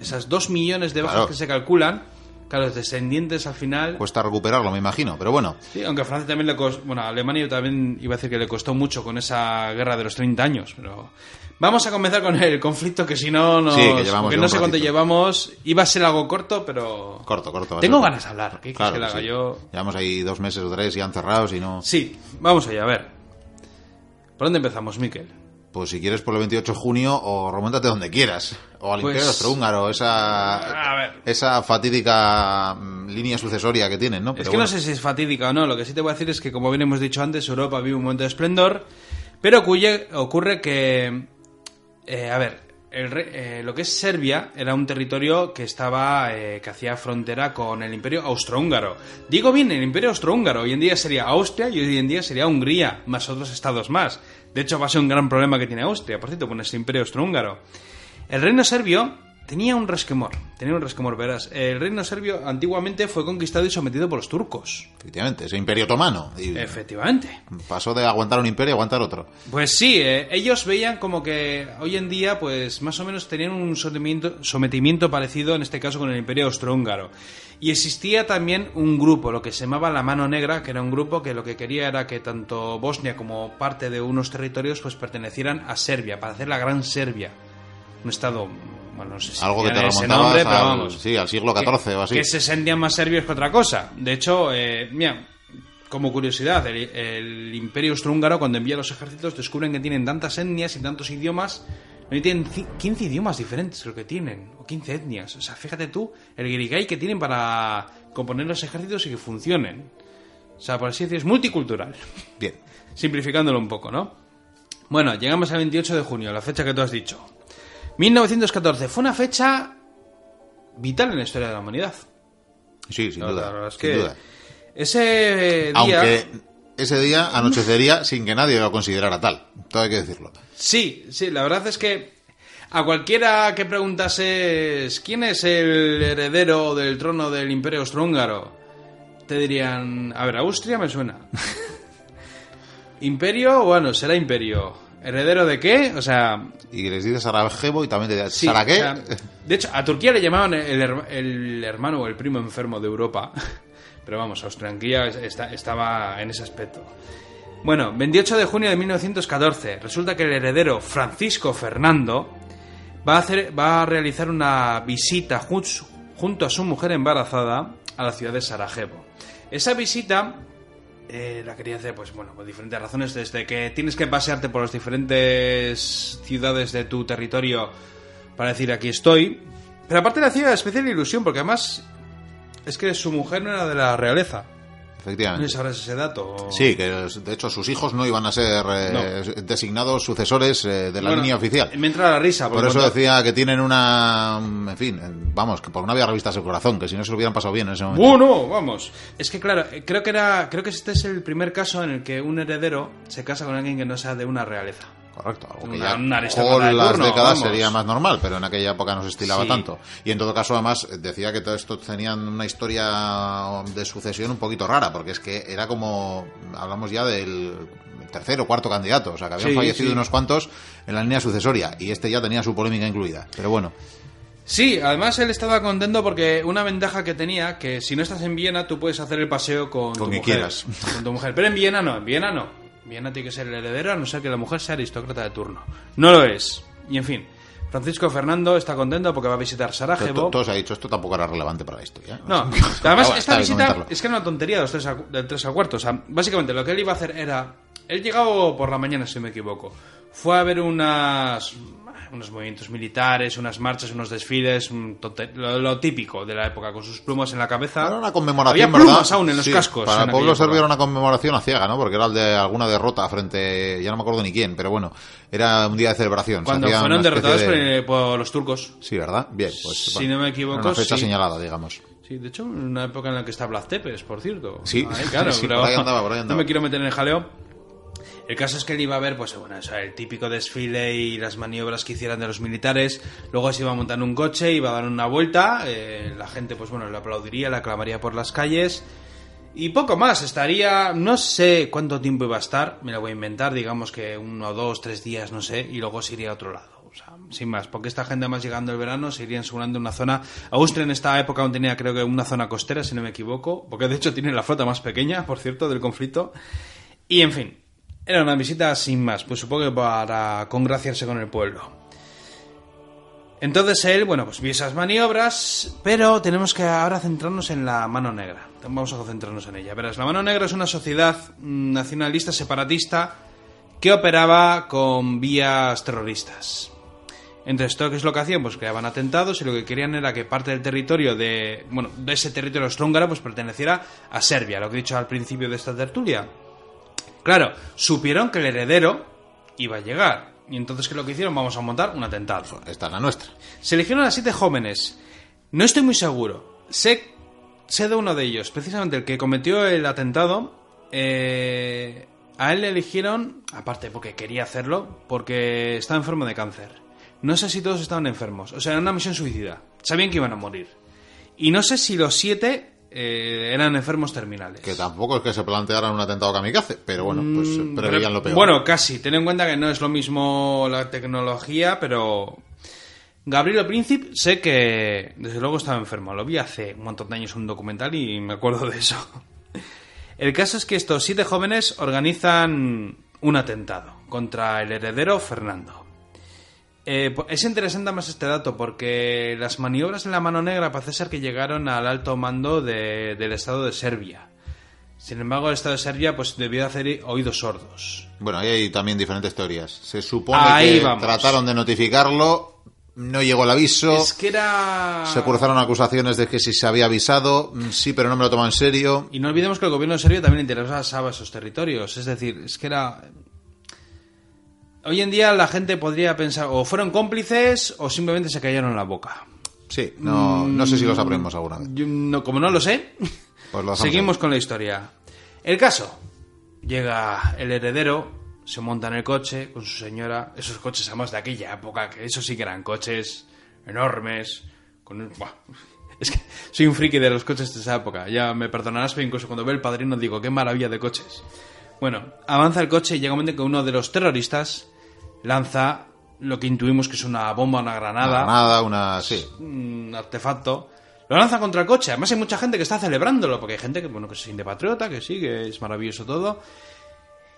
Esas dos millones de bajas Claro. que se calculan, claro, los descendientes al final. Cuesta recuperarlo, me imagino, pero bueno. Sí, aunque a Francia también le costó. Bueno, a Alemania también iba a decir que le costó mucho con esa guerra de los 30 años, pero. Vamos a comenzar con el conflicto que si no nos. Sí, que llevamos no sé cuánto llevamos. Iba a ser algo corto, pero. Corto, corto. Tengo ser. ganas de hablar. ¿Qué Claro que haga yo? Llevamos ahí dos meses o tres ya encerrados y no... Sí, vamos allá, a ver. ¿Por dónde empezamos, Miquel? Pues si quieres por el 28 de junio o remontate donde quieras. O al Pues- Imperio Austrohúngaro, esa, A ver. esa fatídica mm, línea sucesoria que tienen, ¿no? Es que bueno, no sé si es fatídica o no. Lo que sí te voy a decir es que, como bien hemos dicho antes, Europa vive un momento de esplendor. Pero ocurre, ocurre que. eh, a ver, el eh, lo que es Serbia era un territorio que estaba. eh, que hacía frontera con el Imperio Austrohúngaro. Digo bien, el Imperio Austrohúngaro. Hoy en día sería Austria y hoy en día sería Hungría, más otros estados más. De hecho, va a ser un gran problema que tiene Austria, por cierto, con ese Imperio Austrohúngaro. El reino serbio tenía un resquemor, tenía un resquemor, verás. El reino serbio antiguamente fue conquistado y sometido por los turcos. efectivamente, ese Imperio Otomano. Y Efectivamente. pasó de aguantar un imperio a aguantar otro. Pues sí, eh, ellos veían como que hoy en día, pues más o menos tenían un sometimiento, sometimiento parecido, en este caso con el Imperio Austrohúngaro. Y existía también un grupo, lo que se llamaba la Mano Negra, que era un grupo que lo que quería era que tanto Bosnia como parte de unos territorios pues pertenecieran a Serbia, para hacer la Gran Serbia. Un estado, bueno, no sé si Algo que te remontabas nombre, pero vamos. sí, al siglo XIV o así. Que se sentían más serbios que otra cosa. De hecho, eh, mira, como curiosidad, el, el Imperio Austrohúngaro, cuando envía los ejércitos, descubren que tienen tantas etnias y tantos idiomas. Tienen ci- 15 idiomas diferentes, creo que tienen, o 15 etnias. O sea, fíjate tú, el guirigay que tienen para componer los ejércitos y que funcionen. O sea, por así decirlo, es multicultural. Bien. Simplificándolo un poco, ¿no? Bueno, llegamos al 28 de junio, la fecha que tú has dicho. 1914 fue una fecha vital en la historia de la humanidad. Sí, sin La duda. verdad es sin que duda. ese día... Aunque ese día anochecería sin que nadie lo considerara tal. Todo hay que decirlo. Sí, sí, la verdad es que a cualquiera que preguntases quién es el heredero del trono del Imperio Austrohúngaro, te dirían, a ver, Austria me suena. Imperio, bueno, será Imperio. ¿Heredero de qué? O sea, Y les dices Sarajevo y también te Sí, ¿Sara qué? o sea, de hecho, a Turquía le llamaban el, el hermano o el primo enfermo de Europa. Pero vamos, Austria-Hungría estaba en ese aspecto. Bueno, 28 de junio de 1914. Resulta que el heredero Francisco Fernando va a, hacer, va a realizar una visita jun- junto a su mujer embarazada a la ciudad de Sarajevo. Esa visita eh, la quería hacer, pues bueno, por diferentes razones, desde que tienes que pasearte por las diferentes ciudades de tu territorio para decir aquí estoy. Pero aparte le hacía especial ilusión, porque además es que su mujer no era de la realeza. ¿No Efectivamente. sabrás ese dato? o- Sí, que de hecho sus hijos no iban a ser eh, designados sucesores eh, de la Bueno, línea oficial. Me entra la risa. Por eso cuando- decía que tienen una... En fin, vamos, que por no había revistas el corazón, que si no se lo hubieran pasado bien en ese momento. Bueno, vamos. Es que claro, eh, creo que era, creo que este es el primer caso en el que un heredero se casa con alguien que no sea de una realeza. Correcto, algo que Una- ya una con las turno, décadas vamos. sería más normal, pero en aquella época no se estilaba Sí. tanto. Y en todo caso, además, decía que todo esto tenían una historia de sucesión un poquito rara, porque es que era como, hablamos ya del tercer o cuarto candidato, o sea, que habían Sí, fallecido sí. unos cuantos en la línea sucesoria, y este ya tenía su polémica incluida. Pero bueno, Sí, además él estaba contento porque una ventaja que tenía, que si no estás en Viena, tú puedes hacer el paseo con, Con tu mujer. quieras. Con tu mujer. Pero en Viena no, en Viena no. Viena tiene que ser el heredero, a no ser que la mujer sea aristócrata de turno. No lo es. Y en fin, Francisco Fernando está contento porque va a visitar Sarajevo. to- todo se ha dicho, esto tampoco era relevante para la historia. ¿eh? No, además esta visita es que era una tontería de los tres a, del 3 al cuarto. O sea, básicamente lo que él iba a hacer era... Él llegaba por la mañana, si me equivoco. Fue a ver unas unos movimientos militares, unas marchas, unos desfiles, un tonte- lo, lo típico de la época, con sus plumas en la cabeza. Era una conmemoración, Había plumas ¿verdad? aún en los Sí, cascos. Para el pueblo serbio era una conmemoración a ciega, ¿no? Porque era el de alguna derrota frente, ya no me acuerdo ni quién, pero bueno, era un día de celebración. Cuando fueron derrotados de- por, los turcos. Sí, ¿verdad? Bien, pues Si bueno, no me equivoco, una fecha sí. señalada, digamos. Sí, de hecho, una época en la que está Blas Tepes, por cierto. Sí, Ahí, claro, sí, pero por ahí andaba, por ahí andaba. No me quiero meter en el jaleo. El caso es que él iba a ver, pues bueno, o sea, el típico desfile y las maniobras que hicieran de los militares. Luego se iba a montar en un coche, iba a dar una vuelta. eh, la gente, pues bueno, le aplaudiría, le aclamaría por las calles. Y poco más, estaría, no sé cuánto tiempo iba a estar, me la voy a inventar, digamos que uno, dos, tres días, no sé, y luego se iría a otro lado. O sea, sin más, porque esta gente más llegando el verano se irían seguramente a una zona... Austria en esta época aún tenía creo que una zona costera, si no me equivoco, porque de hecho tiene la flota más pequeña, por cierto, del conflicto. Y en fin, era una visita sin más, pues supongo que para congraciarse con el pueblo. Entonces él, bueno, pues vio esas maniobras, pero tenemos que ahora centrarnos en la mano negra. Vamos a centrarnos en ella. Verás, la mano negra es una sociedad mm, nacionalista separatista que operaba con vías terroristas. Entonces, ¿esto qué es lo que hacían? Pues creaban atentados y lo que querían era que parte del territorio de, bueno, de ese territorio austrohúngaro pues perteneciera a Serbia, lo que he dicho al principio de esta tertulia. Claro, supieron que el heredero iba a llegar. Y entonces, ¿qué es lo que hicieron? Vamos a montar un atentado. Esta es la nuestra. Se eligieron a siete jóvenes. No estoy muy seguro. Sé, sé de uno de ellos, precisamente el que cometió el atentado. eh, a él le eligieron, aparte porque quería hacerlo, porque estaba enfermo de cáncer. No sé si todos estaban enfermos. O sea, era una misión suicida. Sabían que iban a morir. Y no sé si los siete eh, eran enfermos terminales. Que tampoco es que se plantearan un atentado kamikaze, pero bueno, pues eh, Mm, preveían pero- lo peor. Bueno, casi. Ten en cuenta que no es lo mismo la tecnología, pero. Gabriel Príncipe, sé que desde luego estaba enfermo. Lo vi hace un montón de años en un documental y me acuerdo de eso. El caso es que estos siete jóvenes organizan un atentado contra el heredero Fernando. Eh, es interesante más este dato porque las maniobras en la mano negra parece ser que llegaron al alto mando de- del Estado de Serbia. Sin embargo, el Estado de Serbia pues debió de hacer oídos sordos. Bueno, ahí hay también diferentes teorías. Se supone Ahí que vamos. trataron de notificarlo, no llegó el aviso, Es que era... se cruzaron acusaciones de que si se había avisado, mm, sí, pero no me lo toman en serio. Y no olvidemos que el gobierno de Serbia también interesaba esos territorios. Es decir, es que era... Hoy en día la gente podría pensar o fueron cómplices o simplemente se callaron la boca. Sí, no, no sé si lo sabremos alguna vez. Yo no, como no lo sé, Pues lo seguimos ahí. con la historia. El caso. Llega el heredero, se monta en el coche con su señora. Esos coches además de aquella época, que esos sí que eran coches enormes. Con un- buah. Es que soy un friki de los coches de esa época. Ya me perdonarás, pero incluso cuando veo el padrino digo, qué maravilla de coches. Bueno, avanza el coche y llega un momento en que uno de los terroristas lanza lo que intuimos que es una bomba, una granada, Nada, una... Sí. un artefacto. Lo lanza contra el coche. Además hay mucha gente que está celebrándolo, porque hay gente que, bueno, que se siente patriota, que sí, que es maravilloso todo.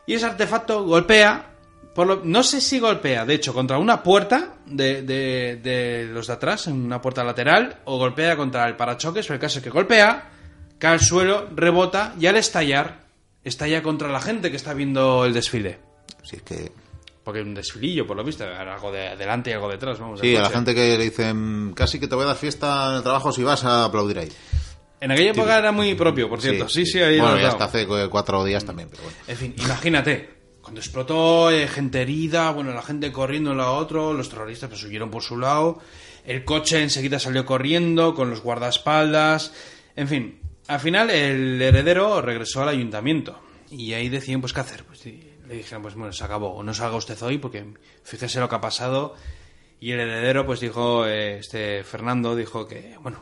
Y ese artefacto golpea, por lo- no sé si golpea, de hecho, contra una puerta de, de- de los de atrás, en una puerta lateral, o golpea contra el parachoques, pero el caso es que golpea, cae al suelo, rebota, y al estallar, estalla contra la gente que está viendo el desfile. Sí, es que... Porque un desfilillo, por lo visto, algo de adelante y algo detrás, vamos. Sí, a la gente que le dicen, casi que te voy a dar fiesta en el trabajo si vas a aplaudir ahí. En aquella época era muy propio, por cierto. Sí, sí, ahí Bueno, ya hasta hace cu- cuatro días también, pero bueno. En fin, imagínate, cuando explotó, eh, gente herida, bueno, la gente corriendo de un lado a otro, los terroristas pues huyeron por su lado, el coche enseguida salió corriendo con los guardaespaldas, en fin, al final el heredero regresó al ayuntamiento y ahí decían pues qué hacer, pues le dijeron pues bueno, se acabó, no salga usted hoy porque fíjese lo que ha pasado y el heredero pues dijo, eh, este Fernando dijo que bueno,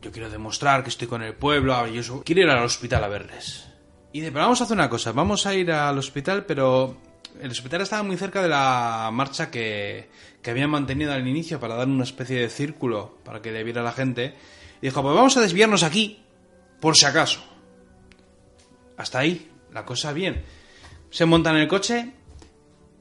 yo quiero demostrar que estoy con el pueblo, yo quiero ir al hospital a verles. Y de, pero vamos a hacer una cosa, vamos a ir al hospital, pero el hospital estaba muy cerca de la marcha que, que habían mantenido al inicio para dar una especie de círculo para que le viera la gente. Y dijo, pues vamos a desviarnos aquí, por si acaso. Hasta ahí, la cosa bien. Se montan en el coche.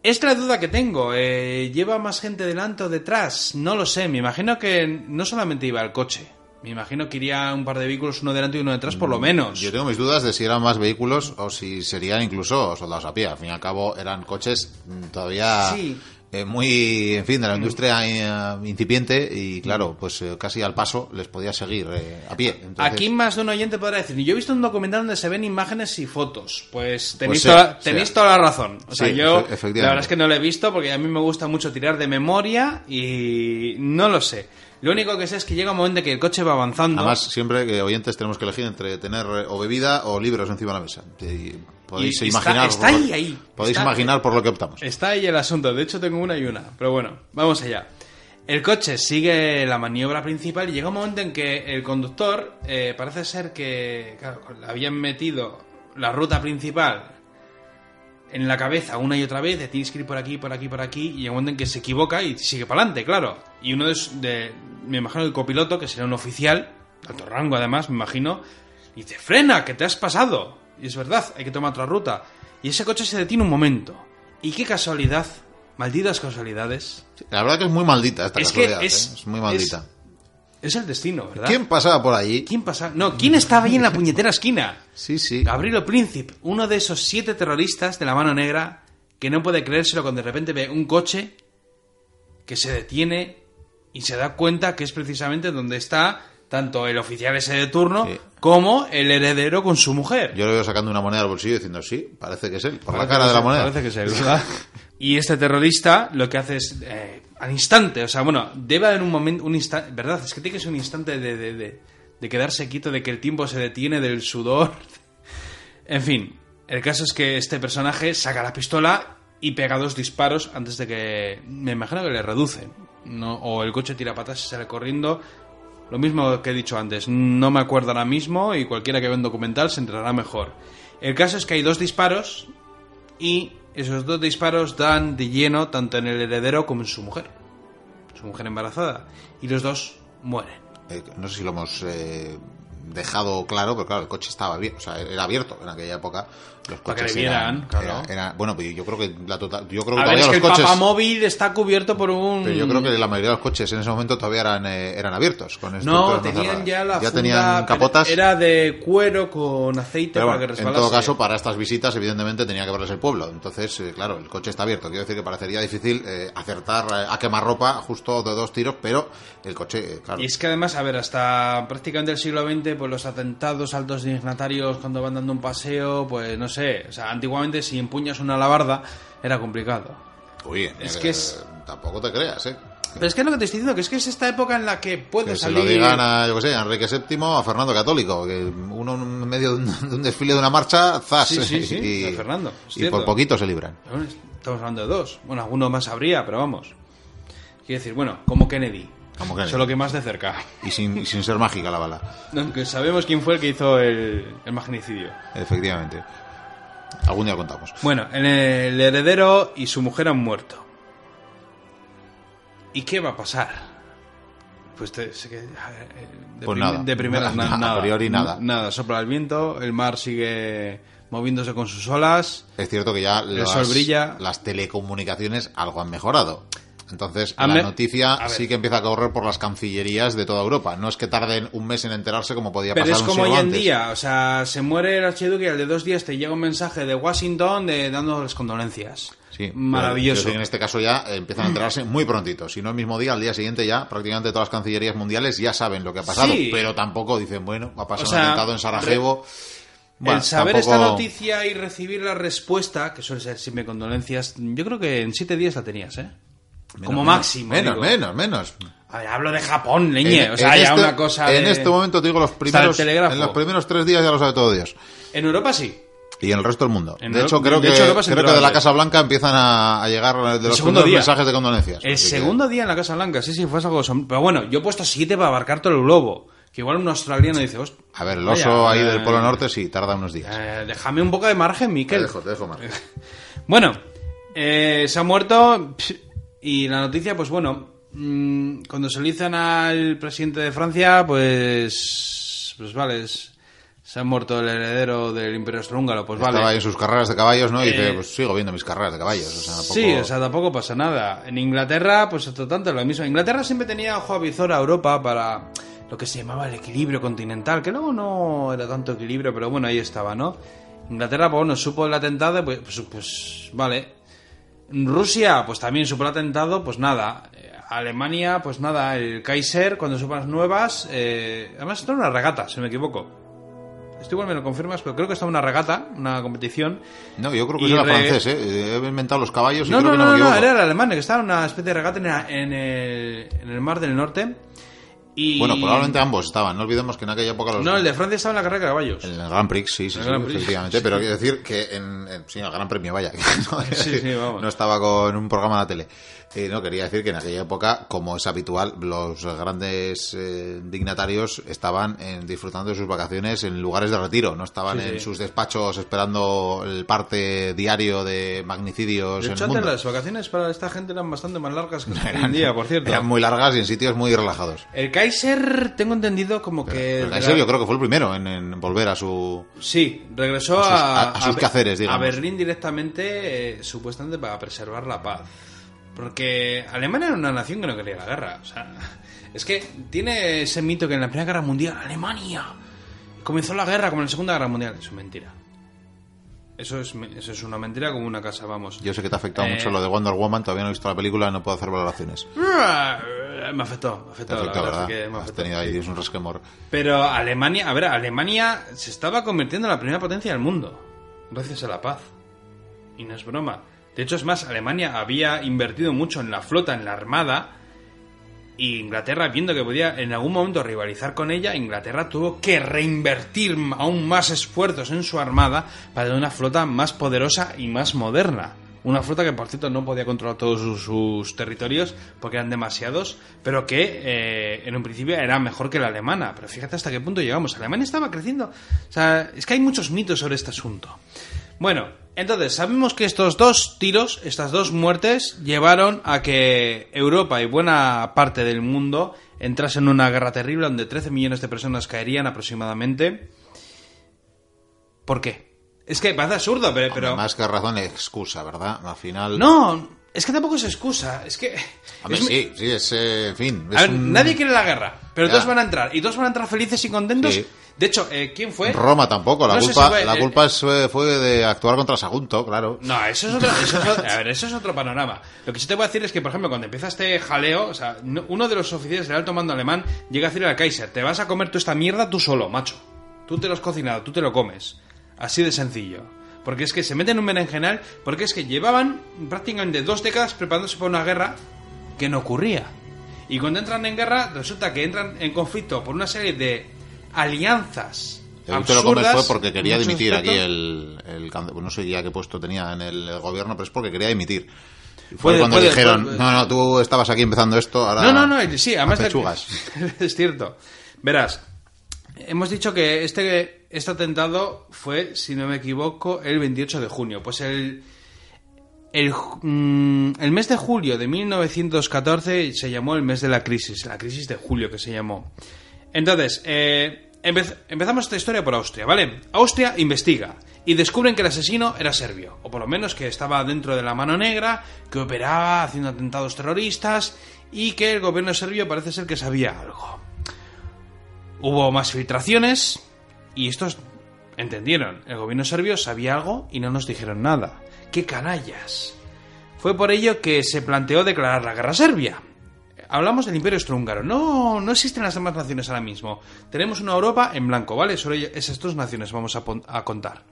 Es la duda que tengo. eh, ¿Lleva más gente delante o detrás? No lo sé. Me imagino que no solamente iba el coche. Me imagino que iría un par de vehículos, uno delante y uno detrás, por lo menos. Yo tengo mis dudas de si eran más vehículos o si serían incluso soldados a pie. Al fin y al cabo eran coches mm, todavía Sí. Eh, muy, en fin, de la industria incipiente y claro, pues eh, casi al paso les podía seguir eh, a pie. Entonces, Aquí más de un oyente podrá decir, yo he visto un documental donde se ven imágenes y fotos. Pues tenéis, sí, toda, tenéis toda la razón. O sea, Sí, yo la verdad es que no lo he visto porque a mí me gusta mucho tirar de memoria y no lo sé. Lo único que sé es que llega un momento en que el coche va avanzando. Además, siempre que oyentes tenemos que elegir entre tener o bebida o libros encima de la mesa. Y podéis Y imaginar, está por ahí, ahí. podéis Está- imaginar por lo que optamos. Está ahí el asunto. De hecho, tengo una y una. Pero bueno, vamos allá. El coche sigue la maniobra principal y llega un momento en que el conductor eh, parece ser que claro, habían metido la ruta principal en la cabeza una y otra vez, de tienes que ir por aquí, por aquí, por aquí, y llega un momento en que se equivoca y sigue para adelante, claro. Y uno de, de me imagino el copiloto, que será un oficial, alto rango además, me imagino, y dice, frena, que te has pasado. Y es verdad, hay que tomar otra ruta. Y ese coche se detiene un momento. Y qué casualidad, malditas casualidades, La verdad que es muy maldita esta Es que casualidad. es- ¿eh? es muy maldita. es el destino, ¿verdad? ¿Quién pasaba por allí? ¿Quién pasa? No, ¿quién estaba ahí en la puñetera esquina? Sí, sí. Gabrielo Príncipe, uno de esos siete terroristas de la mano negra que no puede creérselo cuando de repente ve un coche que se detiene y se da cuenta que es precisamente donde está tanto el oficial ese de turno Sí. como el heredero con su mujer. Yo le veo sacando una moneda del bolsillo diciendo, sí, parece que es él, por la cara de la moneda. Parece que es él, ¿verdad? y este terrorista lo que hace es eh, al instante, o sea, bueno, debe haber un momento, un instante, ¿verdad? Es que tiene que ser un instante de, de, de- de quedarse quieto, de que el tiempo se detiene, del sudor. en fin, el caso es que este personaje saca la pistola y pega dos disparos antes de que. Me imagino que le reducen. ¿no? O el coche tira patas y sale corriendo. Lo mismo que he dicho antes, no me acuerdo ahora mismo y cualquiera que vea un documental se enterará mejor. El caso es que hay dos disparos y esos dos disparos dan de lleno tanto en el heredero como en su mujer. Su mujer embarazada. Y los dos mueren. Eh, no sé si lo hemos eh, dejado claro, pero claro, el coche estaba abierto, o sea, era abierto en aquella época. Los Para que coches le vieran, eran, claro. era- era- bueno, pues yo creo que la total, yo creo que A ver, todavía es que los el coches, papamóvil está cubierto por un... pero yo creo que la mayoría de los coches en ese momento todavía eran, eh, eran abiertos con No, tenían ya la ya funda, tenían capotas. Era de cuero con aceite Pero para bueno, que en resbalase. todo caso, para estas visitas, evidentemente, tenía que verles el pueblo. Entonces, eh, claro, el coche está abierto. Quiero decir que parecería difícil eh, acertar eh, a quemarropa justo de dos tiros, pero el coche, claro. Y es que además, a ver, hasta prácticamente el siglo XX, pues los atentados altos dignatarios cuando van dando un paseo, pues no sé, o sea, antiguamente si empuñas una alabarda era complicado. Uy, es eh, que es- Tampoco te creas, ¿eh? Pero es que es lo que te estoy diciendo, que es que es esta época en la que puede Que se salir... lo digan a, yo qué sé, a Enrique VII a Fernando Católico, que uno en medio de un, de un desfile de una marcha, zas, Sí, sí, sí, y, a Fernando, y por poquito se libran. Estamos hablando de dos. Bueno, alguno más habría, pero vamos. Quiero decir, bueno, como Kennedy. Como Kennedy. Solo que más de cerca. Y sin, y sin ser mágica la bala, Aunque sabemos quién fue el que hizo el, el magnicidio. efectivamente. Algún día contamos. Bueno, el, el heredero y su mujer han muerto. ¿Y qué va a pasar? Pues te- a eh, de, Pues nada. de primeras Nada, na- a nada. priori nada. Nada, sopla el viento, el mar sigue moviéndose con sus olas. Es cierto que ya las telecomunicaciones algo han mejorado. Entonces, Han la me- noticia a sí que empieza a correr por las cancillerías de toda Europa. No es que tarden un mes en enterarse como podía Pero pasar es un como hoy en antes. día, o sea, se muere el archiduque y al de dos días te llega un mensaje de Washington de dándoles condolencias. Sí, Maravilloso. pero en este caso ya eh, empiezan a enterarse muy prontito. Si no el mismo día, al día siguiente ya prácticamente todas las cancillerías mundiales ya saben lo que ha pasado. Sí. Pero tampoco dicen, bueno, ha pasado O sea, un atentado en Sarajevo. Bueno, el saber tampoco- esta noticia y recibir la respuesta, que suele ser siempre condolencias, yo creo que en siete días la tenías, ¿eh? Menos, Como menos, máximo. Menos, digo. menos, menos. A ver, hablo de Japón, leñe. En- o sea, este- una cosa. En de- este momento te digo los primeros. En los primeros tres días ya lo sabe todo Dios. En Europa sí. Y en el resto del mundo. En de hecho, creo, de que, hecho, creo que de la. Casa Blanca empiezan a, a llegar de los segundo primeros día. mensajes de condolencias. El que- segundo día en la Casa Blanca, sí, sí, fue algo. som- Pero bueno, yo he puesto siete para abarcar todo el globo. Que igual un australiano dice, "Host- A ver, el oso vaya, ahí eh, del Polo Norte sí, tarda unos días. eh, déjame un poco de margen, te Miquel. dejo, te dejo más. Bueno, eh, se ha muerto y la noticia, pues bueno, mm, cuando se le dicen al presidente de Francia, pues, pues vale, es- se ha muerto el heredero del Imperio Austrohúngaro, pues vale. Estaba en sus carreras de caballos, ¿no? Y dice, Eh, pues sigo viendo mis carreras de caballos. O sea, tampoco- Sí, o sea, tampoco pasa nada. En Inglaterra, pues otro tanto lo mismo. Inglaterra siempre tenía ojo avizor a Europa para lo que se llamaba el equilibrio continental, que luego no era tanto equilibrio, pero bueno, ahí estaba, ¿no? Inglaterra, pues bueno, supo el atentado, pues, pues, pues, vale. Rusia, pues también supo el atentado, pues nada. Eh, Alemania, pues nada. El Kaiser, cuando las nuevas, eh, además era una regata, si no me equivoco. Esto igual me lo confirmas, pero creo que estaba una regata, una competición. No, yo creo que era francés, ¿eh? He inventado los caballos y No, creo no, que no, no, me no, equivoco. era el alemán, que estaba en una especie de regata en, la- en el, en el Mar del Norte. Y... Bueno, probablemente ambos estaban. No olvidemos que en aquella época los... No, el de Francia estaba en la carrera de caballos. En el Grand Prix, sí, sí, sí, Prix. efectivamente. Pero quiero decir que en, en- sí, el Gran Premio, vaya. no, Sí, sí, vamos. no estaba con un programa en la tele. Eh, no, quería decir que en aquella época, como es habitual, los grandes eh, dignatarios estaban en- disfrutando de sus vacaciones en lugares de retiro. No estaban Sí, en sí. sus despachos esperando el parte diario de magnicidios De en hecho, el antes mundo. las vacaciones para esta gente eran bastante más largas que hoy en día, por cierto. Eran muy largas y en sitios muy relajados. El Kaiser, tengo entendido como que... El Kaiser yo creo que fue el primero en, en volver a su... Sí, regresó A sus- a, a- sus quehaceres, digamos. a Berlín directamente, eh, supuestamente para preservar la paz. Porque Alemania era una nación que no quería la guerra. O sea, es que tiene ese mito que en la Primera Guerra Mundial, Alemania comenzó la guerra como en la Segunda Guerra Mundial. Eso es mentira. Eso es, eso es una mentira como una casa, vamos. Yo sé que te ha afectado Eh, mucho lo de Wonder Woman, todavía no he visto la película, no puedo hacer valoraciones. Me afectó, me afectó. Te la afectó, verdad ¿verdad? que me Has afectó. tenido ahí un resquemor. Pero Alemania, a ver, Alemania se estaba convirtiendo en la primera potencia del mundo, gracias a la paz. Y no es broma. De hecho, es más, Alemania había invertido mucho en la flota, en la armada, y Inglaterra, viendo que podía en algún momento rivalizar con ella, Inglaterra tuvo que reinvertir aún más esfuerzos en su armada para una flota más poderosa y más moderna. Una flota que, por cierto, no podía controlar todos sus, sus territorios porque eran demasiados, pero que eh, en un principio era mejor que la alemana. Pero fíjate hasta qué punto llegamos. Alemania estaba creciendo. O sea, es que hay muchos mitos sobre este asunto. Bueno, entonces sabemos que estos dos tiros, estas dos muertes, llevaron a que Europa y buena parte del mundo entrasen en una guerra terrible donde 13 millones de personas caerían aproximadamente. ¿Por qué? Es que parece absurdo, pero... pero... Más que razón, excusa, ¿verdad? Al final. No, es que tampoco es excusa. Es que... Es muy- sí, sí, es. eh, fin. A ver, un- nadie quiere la guerra, pero Ya. todos van a entrar. Y todos van a entrar felices y contentos. Sí. De hecho, eh, ¿quién fue? Roma tampoco, la No culpa, si fue, la eh, culpa fue de actuar contra Sagunto, claro. No, eso es otro, eso es otro- a ver, eso es otro panorama. Lo que sí te voy a decir es que, por ejemplo, cuando empieza este jaleo, o sea, no- uno de los oficiales del alto mando alemán llega a decirle al Kaiser, te vas a comer tú esta mierda tú solo, macho. Tú te lo has cocinado, tú te lo comes. Así de sencillo. Porque es que se meten en un berenjenal, porque es que llevaban prácticamente dos décadas preparándose para una guerra que no ocurría. Y cuando entran en guerra, resulta que entran en conflicto por una serie de alianzas. El te lo fue porque quería dimitir aquí el, el no sé ya qué puesto tenía en el gobierno, pero es porque quería dimitir. Fue Puede- cuando puede- dijeron, puede- no, no, tú estabas aquí empezando esto, ahora... No, no, no, sí, además pechugas. es cierto. Verás, hemos dicho que este, este atentado fue, si no me equivoco, el 28 de junio. Pues el, el, mm, el mes de julio de 1914 se llamó el mes de la crisis, la crisis de julio que se llamó. Entonces, eh, empe- empezamos esta historia por Austria, ¿vale? Austria investiga y descubren que el asesino era serbio, o por lo menos que estaba dentro de la mano negra, que operaba haciendo atentados terroristas y que el gobierno serbio parece ser que sabía algo. Hubo más filtraciones y estos entendieron. El gobierno serbio sabía algo y no nos dijeron nada. ¡Qué canallas! Fue por ello que se planteó declarar la guerra a Serbia. Hablamos del Imperio Austrohúngaro. No, no existen las demás naciones ahora mismo. Tenemos una Europa en blanco, ¿vale? Solo esas dos naciones vamos a, a contar.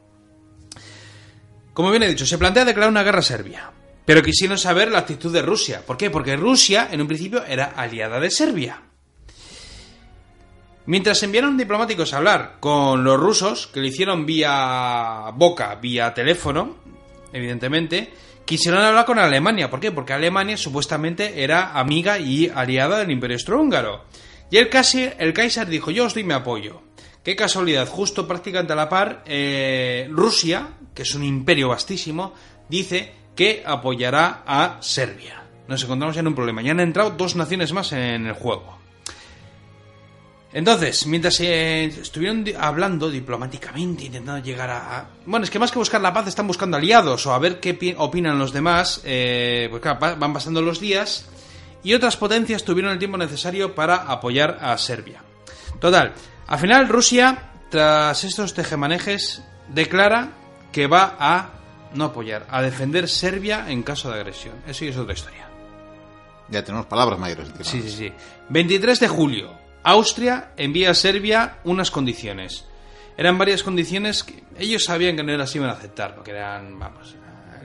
Como bien he dicho, se plantea declarar una guerra a Serbia. Pero quisieron saber la actitud de Rusia. ¿Por qué? Porque Rusia, en un principio, era aliada de Serbia. Mientras enviaron diplomáticos a hablar con los rusos, que lo hicieron vía boca, vía teléfono, evidentemente, quisieron hablar con Alemania. ¿Por qué? Porque Alemania supuestamente era amiga y aliada del Imperio Austrohúngaro. Y el Kaiser, el Kaiser dijo, yo os doy mi apoyo. Qué casualidad, justo prácticamente a la par, eh, Rusia, que es un imperio vastísimo, dice que apoyará a Serbia. Nos encontramos ya en un problema. Ya han entrado dos naciones más en el juego. Entonces, mientras eh, estuvieron hablando diplomáticamente, intentando llegar a, a- Bueno, es que más que buscar la paz, están buscando aliados o a ver qué pi- opinan los demás. eh, pues claro, van pasando los días y otras potencias tuvieron el tiempo necesario para apoyar a Serbia. Total, al final Rusia, tras estos tejemanejes, declara que va a no apoyar, a defender Serbia en caso de agresión. Eso ya es otra historia. Ya tenemos palabras mayores. Sí, sí, sí. 23 de julio. Austria envía a Serbia unas condiciones. Eran varias condiciones que ellos sabían que no las iban a aceptar, porque eran, vamos,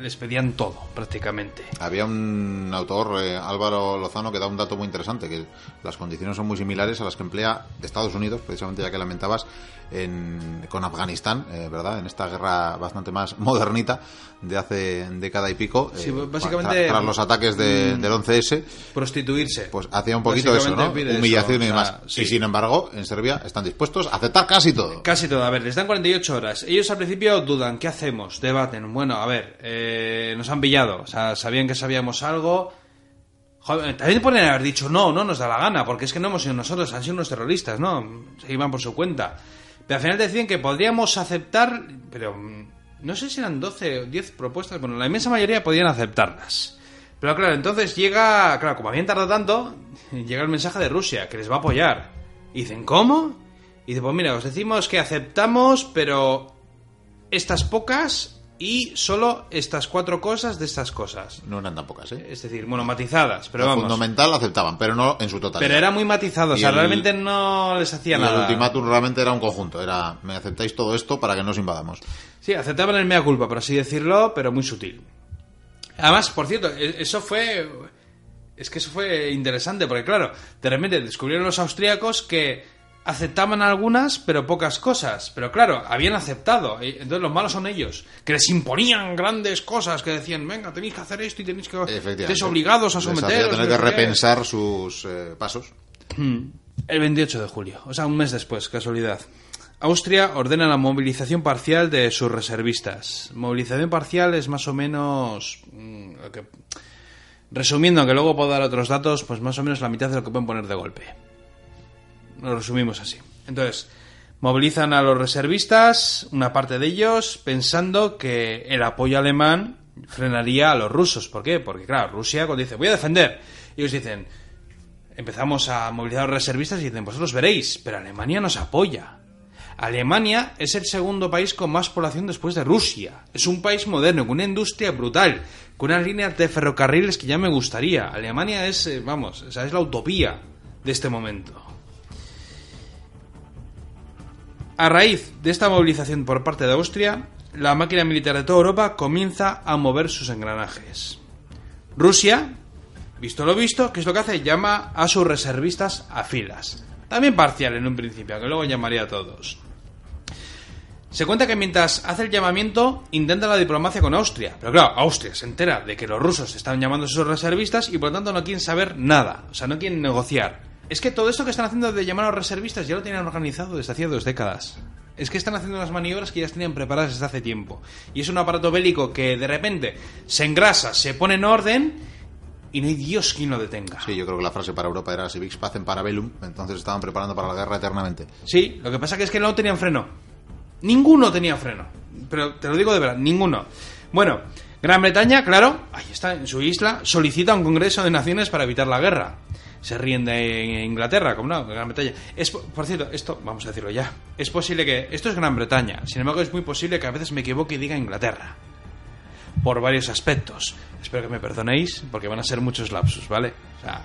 les pedían todo, prácticamente. Había un autor, eh, Álvaro Lozano, que da un dato muy interesante, que las condiciones son muy similares a las que emplea Estados Unidos, precisamente ya que lamentabas, en- con Afganistán, eh, ¿verdad? En esta guerra bastante más modernita de hace década y pico. Sí, eh, básicamente- Tras, los ataques de- del 11S, Prostituirse. pues hacía un poquito eso, ¿no? eso, Humillación y o sea, demás. sí. Y sin embargo, en Serbia están dispuestos a aceptar casi todo. Casi todo. A ver, les dan 48 horas. Ellos al principio dudan, ¿qué hacemos? Debaten. Bueno, a ver, eh, nos han pillado. O sea, sabían que sabíamos algo. Joder, también pueden haber dicho, no, no nos da la gana, porque es que no hemos sido nosotros, han sido unos terroristas, ¿no? Se iban por su cuenta. Pero al final deciden que podríamos aceptar, pero mm, no sé si eran 12 o 10 propuestas, bueno, la inmensa mayoría podían aceptarlas. Pero claro, entonces llega, claro, como habían tardado tanto, llega el mensaje de Rusia, que les va a apoyar. Y dicen, ¿cómo? Y dice, pues mira, os decimos que aceptamos, pero estas pocas y solo estas cuatro cosas de estas cosas. No eran tan pocas, ¿eh? Es decir, bueno, matizadas, pero vamos. fundamental aceptaban, pero no en su totalidad. Pero era muy matizado, o sea, el- realmente no les hacía Y nada. el ultimátum realmente era un conjunto. Era, me aceptáis todo esto para que no os invadamos. Sí, aceptaban el mea culpa, por así decirlo, pero muy sutil. Además, por cierto, e- eso fue. Es que eso fue interesante, porque claro, de repente descubrieron los austríacos que aceptaban algunas, pero pocas cosas. Pero claro, habían aceptado. Entonces los malos son ellos, que les imponían grandes cosas, que decían, venga, tenéis que hacer esto y tenéis que. Estáis obligados a someteros. tener que sé qué". repensar sus eh, pasos. El 28 de julio, o sea, un mes después, casualidad. Austria ordena la movilización parcial de sus reservistas. Movilización parcial es más o menos... mm, lo que- resumiendo, aunque luego puedo dar otros datos, pues más o menos la mitad de lo que pueden poner de golpe. Lo resumimos así. Entonces, movilizan a los reservistas, una parte de ellos, pensando que el apoyo alemán frenaría a los rusos. ¿Por qué? Porque, claro, Rusia cuando dice, voy a defender, ellos dicen, empezamos a movilizar a los reservistas y dicen, vosotros veréis, pero Alemania nos apoya. Alemania es el segundo país con más población después de Rusia. Es un país moderno, con una industria brutal, con unas líneas de ferrocarriles que ya me gustaría. Alemania es, eh, vamos, o es la utopía de este momento. A raíz de esta movilización por parte de Austria, la máquina militar de toda Europa comienza a mover sus engranajes. Rusia, visto lo visto, ¿qué es lo que hace? Llama a sus reservistas a filas. También parcial en un principio, que luego llamaría a todos. Se cuenta que mientras hace el llamamiento, intenta la diplomacia con Austria. Pero claro, Austria se entera de que los rusos están llamando a sus reservistas y por lo tanto no quieren saber nada. O sea, no quieren negociar. Es que todo esto que están haciendo de llamar a los reservistas ya lo tenían organizado desde hacía dos décadas. Es que están haciendo unas maniobras que ya tenían preparadas desde hace tiempo. Y es un aparato bélico que de repente se engrasa, se pone en orden y no hay Dios quien lo detenga. Sí, yo creo que la frase para Europa era si Vix Pacem Parabellum, entonces estaban preparando para la guerra eternamente. Sí, lo que pasa que es que no tenían freno. Ninguno tenía freno. Pero te lo digo de verdad, ninguno. Bueno, Gran Bretaña, claro, ahí está, en su isla, solicita un Congreso de Naciones para evitar la guerra. Se ríen de Inglaterra, como no, de Gran Bretaña. Es, por cierto, esto, vamos a decirlo ya, es posible que, esto es Gran Bretaña, sin embargo es muy posible que a veces me equivoque y diga Inglaterra. Por varios aspectos. Espero que me perdonéis, porque van a ser muchos lapsus, ¿vale? O sea...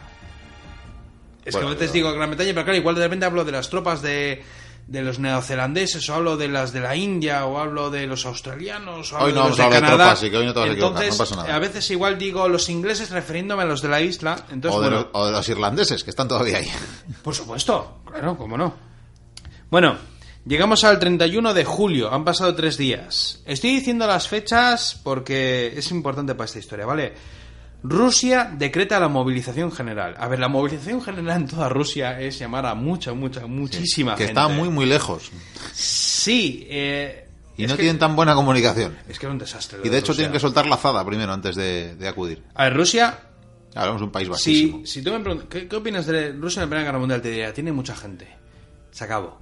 Es Bueno, que a veces pero- digo Gran Bretaña, pero claro, igual de repente hablo de las tropas de, de los neozelandeses, o hablo de las de la India, o hablo de los australianos, o hablo Hoy no de vamos los a de Canadá. tropas, que hoy no te vas a entonces, no pasa nada. a veces igual digo los ingleses refiriéndome a los de la isla. Entonces, o, de bueno, los, o de los irlandeses, que están todavía ahí. por supuesto, claro, cómo no. Bueno, llegamos al 31 de julio, han pasado tres días. Estoy diciendo las fechas porque es importante para esta historia, ¿vale? Rusia decreta la movilización general. A ver, la movilización general en toda Rusia es llamar a mucha, mucha, muchísima que gente. está muy, muy lejos. Sí, eh, Y es no que- tienen tan buena comunicación. Es que era un desastre. Y de hecho Rusia. tienen que soltar la azada primero antes de, de acudir. A ver, Rusia Claro, es un país bajísimo. Si, si tú me preguntas, ¿qué, qué opinas de Rusia en la Primera Guerra Mundial? Te diría, tiene mucha gente. Se acabó.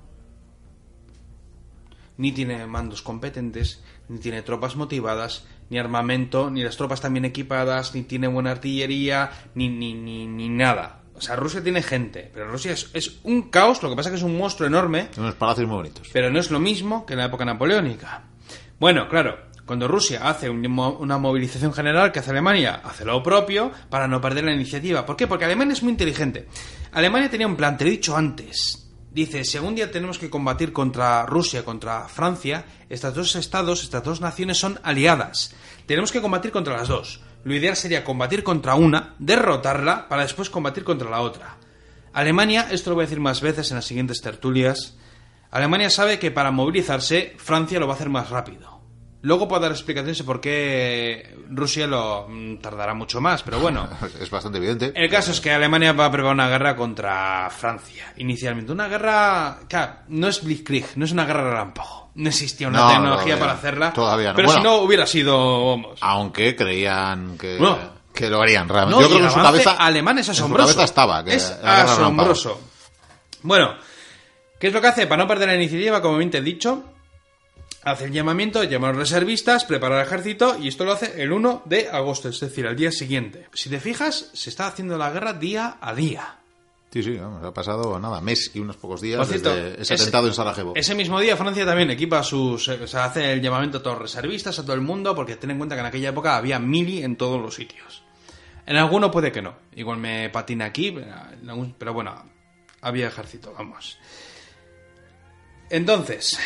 Ni tiene mandos competentes, ni tiene tropas motivadas, ni armamento, ni las tropas también equipadas, ni tiene buena artillería, ni, ni, ni, ni nada. O sea, Rusia tiene gente, pero Rusia es, es un caos, lo que pasa es que es un monstruo enorme, Unos palacios muy bonitos. pero no es lo mismo que en la época napoleónica. Bueno, claro, cuando Rusia hace un una movilización general, que hace Alemania? Hace lo propio para no perder la iniciativa. ¿Por qué? Porque Alemania es muy inteligente. Alemania tenía un plan, te lo he dicho antes. Dice, si algún día tenemos que combatir contra Rusia, contra Francia, estas dos estados, estas dos naciones son aliadas. Tenemos que combatir contra las dos. Lo ideal sería combatir contra una, derrotarla, para después combatir contra la otra. Alemania, esto lo voy a decir más veces en las siguientes tertulias, Alemania sabe que para movilizarse Francia lo va a hacer más rápido. Luego puedo dar explicaciones de por qué Rusia lo mm, tardará mucho más, pero bueno. Es bastante evidente. El caso es que Alemania va a preparar una guerra contra Francia, inicialmente. Una guerra, claro, no es Blitzkrieg, no es una guerra relámpago. No existía una No, tecnología para hacerla. Todavía no. Pero Bueno. si no, hubiera sido, vamos. Aunque creían que, Bueno. que lo harían realmente. No, Yo creo que en su cabeza. alemán es en su asombroso. cabeza estaba. Que es relámpago. asombroso. Bueno, ¿qué es lo que hace? Para no perder la iniciativa, como bien te he dicho, hace el llamamiento, llama a los reservistas, prepara el ejército y esto lo hace el 1 de agosto, es decir, al día siguiente. Si te fijas, se está haciendo la guerra día a día. Sí, sí, vamos, ha pasado nada, mes y unos pocos días cierto, desde ese ese- atentado en Sarajevo. Ese mismo día Francia también equipa sus... eh, O sea, hace el llamamiento a todos los reservistas, a todo el mundo, porque ten en cuenta que en aquella época había mili en todos los sitios. En alguno puede que no. Igual me patina aquí, algún- pero bueno, había ejército, vamos. Entonces,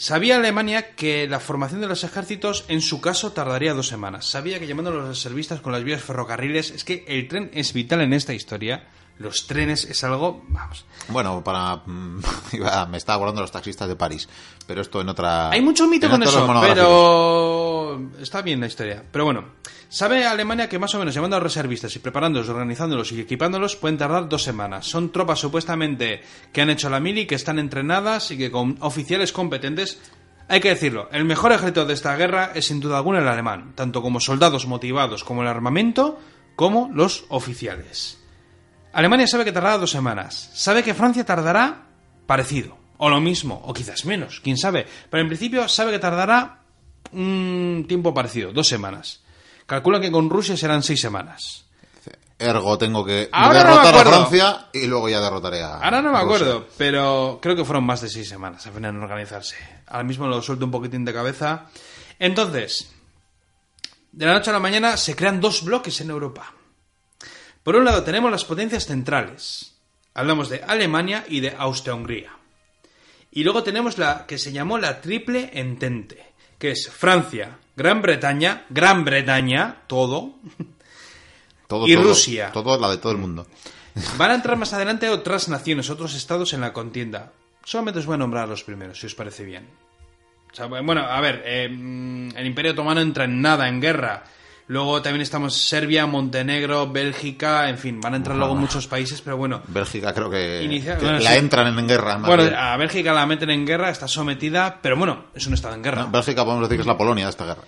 sabía Alemania que la formación de los ejércitos en su caso tardaría dos semanas. Sabía que llamando a los reservistas con las vías ferrocarriles, es que el tren es vital en esta historia. Los trenes es algo, vamos, Bueno, para. mm, iba- me estaba acordando los taxistas de París. Pero esto en otra. Hay mucho mito con eso, pero está bien la historia. Pero bueno, sabe Alemania que más o menos llamando a los reservistas y preparándolos, organizándolos y equipándolos pueden tardar dos semanas. Son tropas supuestamente que han hecho la mili, que están entrenadas y que con oficiales competentes. Hay que decirlo, el mejor ejército de esta guerra es sin duda alguna el alemán, tanto como soldados motivados como el armamento, como los oficiales. Alemania sabe que tardará dos semanas. Sabe que Francia tardará parecido. O lo mismo, o quizás menos, quién sabe. Pero en principio sabe que tardará un tiempo parecido, dos semanas. Calcula que con Rusia serán seis semanas. Ergo, tengo que Ahora no me derrotar a acuerdo. Francia y luego ya derrotaré a. Ahora no me Rusia. acuerdo, pero creo que fueron más de seis semanas al final en organizarse. Ahora mismo lo suelto un poquitín de cabeza. Entonces, de la noche a la mañana se crean dos bloques en Europa. Por un lado tenemos las potencias centrales. Hablamos de Alemania y de Austria-Hungría. Y luego tenemos la que se llamó la Triple Entente, que es Francia, Gran Bretaña, Gran Bretaña, todo, Todo, y todo, Rusia. Todo la de todo el mundo. Van a entrar más adelante otras naciones, otros estados en la contienda. Solamente os voy a nombrar a los primeros, si os parece bien. O sea, bueno, a ver, eh, mm, el Imperio Otomano entra en nada en guerra. Luego también estamos Serbia, Montenegro, Bélgica, en fin, van a entrar luego muchos países, pero bueno. Bélgica creo que, Inicia- que bueno, la sí. entran en guerra. Bueno, bien. a Bélgica la meten en guerra, está sometida, pero bueno, es un estado en guerra. No, Bélgica podemos decir que es la Polonia de esta guerra.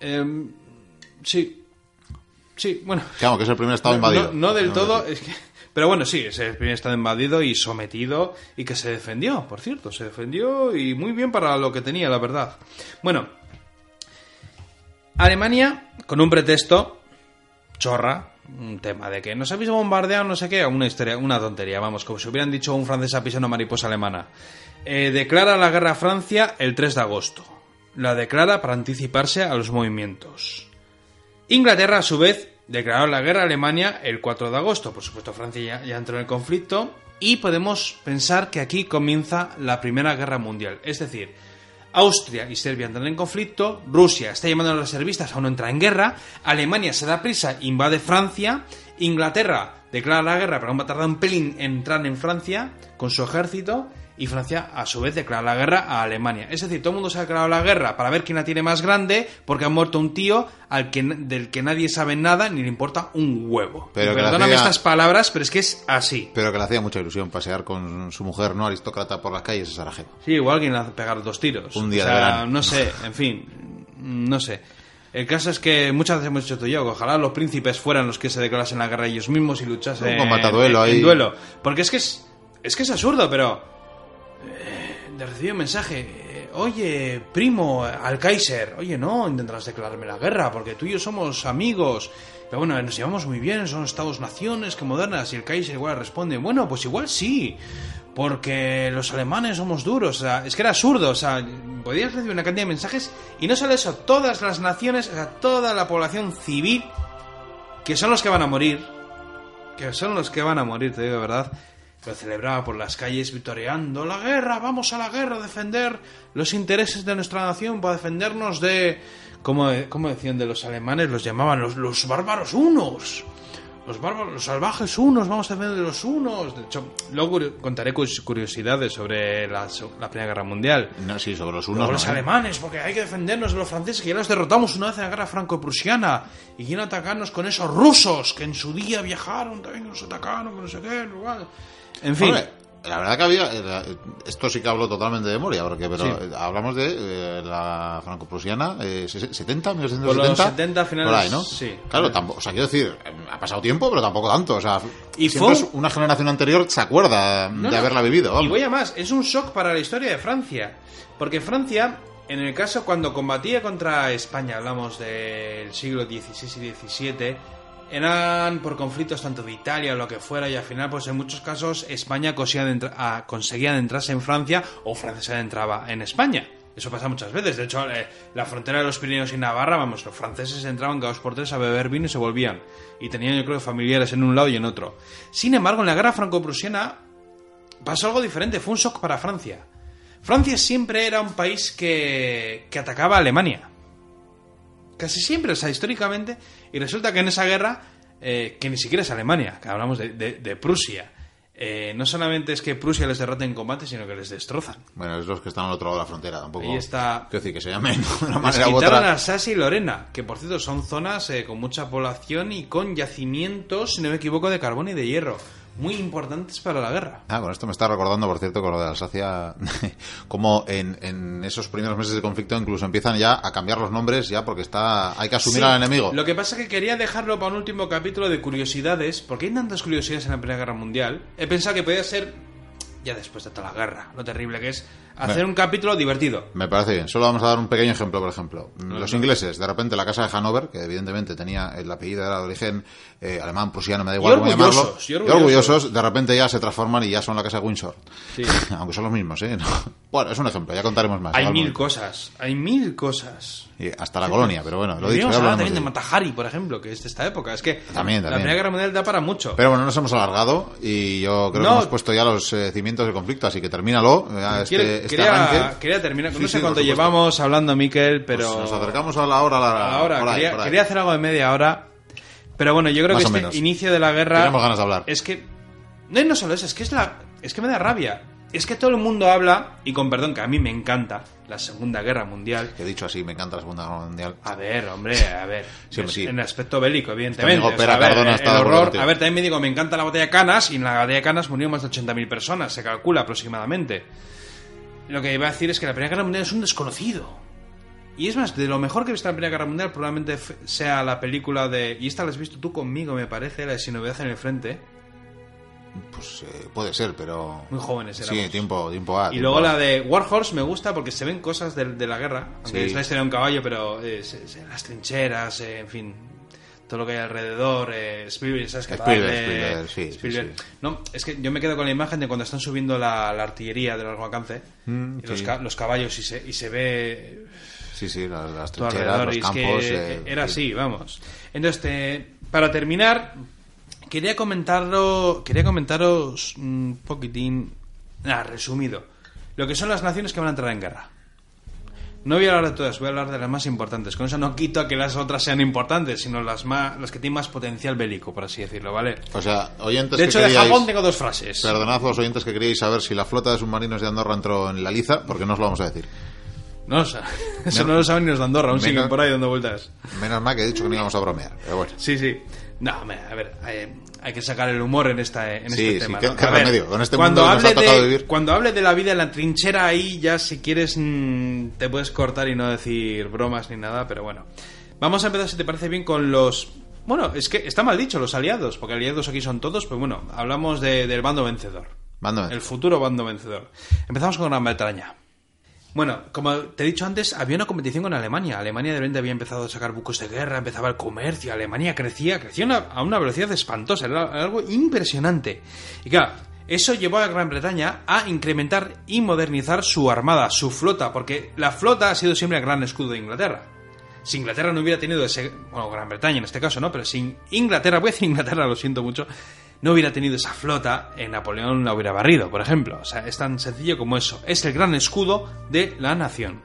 Em, sí. Sí, bueno. Claro, que es el primer estado invadido. No, no del todo, es que- pero bueno, sí, es el primer estado invadido y sometido y que se defendió, por cierto, se defendió y muy bien para lo que tenía, la verdad. Bueno, Alemania, con un pretexto, chorra, un tema de que nos habéis bombardeado, no sé qué, una historia, una tontería, vamos, como si hubieran dicho un francés a mariposa alemana. Eh, declara la guerra a Francia el 3 de agosto. La declara para anticiparse a los movimientos. Inglaterra, a su vez, declaró la guerra a Alemania el 4 de agosto. Por supuesto, Francia ya, ya entró en el conflicto. Y podemos pensar que aquí comienza la Primera Guerra Mundial. Es decir, Austria y Serbia entran en conflicto, Rusia está llamando a los reservistas, aún no entra en guerra, Alemania se da prisa, invade Francia, Inglaterra declara la guerra, pero aún va a tardar un pelín en entrar en Francia con su ejército, y Francia a su vez declara la guerra a Alemania. Es decir, todo el mundo se ha declarado la guerra para ver quién la tiene más grande, porque ha muerto un tío al que, del que nadie sabe nada ni le importa un huevo. Pero perdóname hacía- estas palabras, pero es que es así. Pero que le hacía mucha ilusión pasear con su mujer no aristócrata por las calles de Sarajevo. Sí, igual alguien le hace pegar dos tiros. Un día o de sea, verano. No sé, en fin, no sé. El caso es que muchas veces hemos dicho tú y yo ojalá los príncipes fueran los que se declarasen la guerra ellos mismos y luchasen Un combate a duelo en, ahí. en duelo. Porque es que es, es que es absurdo, pero recibir un mensaje, eh, oye, primo, al Kaiser, oye, no, intentarás declararme la guerra, porque tú y yo somos amigos. Pero bueno, nos llevamos muy bien, son estados-naciones que modernas, y el Kaiser igual responde, bueno, pues igual sí, porque los alemanes somos duros, o sea, es que era absurdo, o sea, podías recibir una cantidad de mensajes, y no solo eso, todas las naciones, o sea, toda la población civil, que son los que van a morir, que son los que van a morir, te digo de verdad, lo celebraba por las calles vitoreando la guerra, vamos a la guerra a defender los intereses de nuestra nación, para defendernos de... como decían de los alemanes? Los llamaban los, los bárbaros unos. Los bárbaros, los salvajes unos, vamos a defender de los unos. De hecho, luego contaré curiosidades sobre la, Primera Guerra Mundial. No, sí, sobre los unos. los no, ¿eh? alemanes, porque hay que defendernos de los franceses, que ya los derrotamos una vez en la guerra franco-prusiana. Y quieren atacarnos con esos rusos que en su día viajaron, también nos atacaron, que no sé qué. igual. En fin. Hombre, la verdad que había. Esto sí que hablo totalmente de memoria, porque, pero Sí. eh, hablamos de eh, la franco-prusiana, eh, se- 70, Por los 1970. 70 finales, Por ahí, ¿no? sí. Claro, tampoco, o sea, quiero decir, ha pasado tiempo, pero tampoco tanto. O sea, Y siempre fue- una generación anterior se acuerda No, de haberla vivido. Y voy a más, es un shock para la historia de Francia. Porque Francia, en el caso cuando combatía contra España, hablamos del siglo XVI y XVII, eran por conflictos tanto de Italia o lo que fuera, y al final, pues en muchos casos, España ah, conseguía adentrarse en Francia o Francia se adentraba en España. Eso pasa muchas veces. De hecho, eh, la frontera de los Pirineos y Navarra, vamos, los franceses entraban cada dos por tres a beber vino y se volvían. Y tenían, yo creo, familiares en un lado y en otro. Sin embargo, en la guerra franco-prusiana pasó algo diferente, fue un shock para Francia. Francia siempre era un país que, que atacaba a Alemania. Casi siempre, o sea, históricamente. Y resulta que en esa guerra, eh, que ni siquiera es Alemania, que hablamos de, de- de Prusia, eh, no solamente es que Prusia les derrota en combate, sino que les destrozan. Bueno, es los que están al otro lado de la frontera, tampoco. Ahí está. Quiero decir, que se llamen de una Les manera quitaron otra. Alsacia y Lorena, que por cierto son zonas eh, con mucha población y con yacimientos, si no me equivoco, de carbón y de hierro, muy importantes para la guerra. Ah, con esto me está recordando, por cierto, con lo de Alsacia, como en, en esos primeros meses de conflicto incluso empiezan ya a cambiar los nombres, ya porque está hay que asumir Sí, al enemigo. Lo que pasa es que quería dejarlo para un último capítulo de curiosidades, porque hay tantas curiosidades en la Primera Guerra Mundial. He pensado que podía ser, ya después de toda la guerra, lo terrible que es, hacer un capítulo divertido. Me parece bien. Solo vamos a dar un pequeño ejemplo, por ejemplo. Los ingleses, de repente, la casa de Hanover, que evidentemente tenía el apellido era de origen eh, alemán, prusiano, me da igual Y cómo llamarlo. orgullosos, y Y orgullosos. de repente ya se transforman y ya son la casa de Windsor. Sí. Aunque son los mismos, ¿eh? No. Bueno, es un ejemplo, ya contaremos más. Hay mil momento. cosas, hay mil cosas. Y hasta la colonia, pero bueno, lo he dicho. También de. Matahari, por ejemplo, que es de esta época. Es que También, la también. Primera Guerra Mundial da para mucho. Pero bueno, nos hemos alargado y yo creo No. que hemos puesto ya los eh, cimientos del conflicto, así que termínalo. este quería, quería terminar, Sí, no sí, sé por cuánto llevamos hablando, Miquel, pero... Pues nos acercamos a la hora. a la- Ahora, por ahí, quería, por ahí. quería hacer algo de media hora. Pero bueno, yo creo Más que este menos. inicio de la guerra. Tenemos ganas de hablar. Es que. No, no solo eso, es que es la. Es que me da rabia. es que todo el mundo habla, y con perdón que a mí me encanta, la Segunda Guerra Mundial. He dicho así, me encanta la Segunda Guerra Mundial. A ver, hombre, a ver. Sí, sí. En el aspecto bélico, evidentemente. amigo O sea, a ver, el acuerdo horror- a ver, también me digo, me encanta la batalla de Canas, y en la batalla de Canas murieron más de 80.000 personas, se calcula aproximadamente. Lo que iba a decir es que la Primera Guerra Mundial es un desconocido. Y es más, de lo mejor que he visto en la Primera Guerra Mundial probablemente sea la película de... Y esta la has visto tú conmigo, me parece, la de Sin Novedad en el Frente. Pues eh, puede ser, pero. Muy jóvenes Sí, éramos. tiempo, tiempo A. Y tiempo luego A. la de Warhorse me gusta porque se ven cosas de, de la guerra. Aunque Sí. es la historia de un caballo, pero eh, se- se- las trincheras, eh, en fin, todo lo que hay alrededor. Eh, Spielberg, ¿sabes qué? Spielberg, sí, Spielberg. sí. No, es que yo me quedo con la imagen de cuando están subiendo la, la artillería de largo alcance Mm, y los, los caballos y se, y se ve Sí, sí, las, las trincheras, los es campos. que eh, era sí. así, vamos. Entonces, te- para terminar, quería comentarlo, quería comentaros un poquitín, ah, resumido, lo que son las naciones que van a entrar en guerra. No voy a hablar de todas, voy a hablar de las más importantes. Con eso no quito a que las otras sean importantes, sino las más, las que tienen más potencial bélico, por así decirlo, ¿vale? O sea, oyentes De que hecho, de queríais- Japón tengo dos frases. Perdonad los oyentes que queríais saber si la flota de submarinos de Andorra entró en la liza, porque no os lo vamos a decir. No, lo sa- eso no lo saben ni los de Andorra, aún Menos- siguen por ahí dando vueltas. Menos mal que he dicho que no íbamos a bromear, pero bueno. Sí, sí. No, a ver, eh, hay que sacar el humor en, esta, en Sí, este sí, tema. ¿no? qué A ver, remedio, con este cuando mundo hable de, vivir. Cuando hable de la vida en la trinchera, ahí ya si quieres mm, te puedes cortar y no decir bromas ni nada, pero bueno. Vamos a empezar, si te parece bien, con los... Bueno, es que está mal dicho, los aliados, porque aliados aquí son todos, pues bueno, hablamos de- del bando vencedor. Bando El futuro bando vencedor. Empezamos con Gran Bretaña. Bueno, como te he dicho antes, había una competición con Alemania. Alemania de repente había empezado a sacar buques de guerra, empezaba el comercio, Alemania crecía, crecía a una velocidad espantosa, era algo impresionante. Y claro, eso llevó a Gran Bretaña a incrementar y modernizar su armada, su flota, porque la flota ha sido siempre el gran escudo de Inglaterra. Si Inglaterra no hubiera tenido ese, bueno, Gran Bretaña en este caso, ¿no? Pero si Inglaterra, voy a decir Inglaterra, lo siento mucho, no hubiera tenido esa flota, en Napoleón la hubiera barrido, por ejemplo. O sea, es tan sencillo como eso. Es el gran escudo de la nación.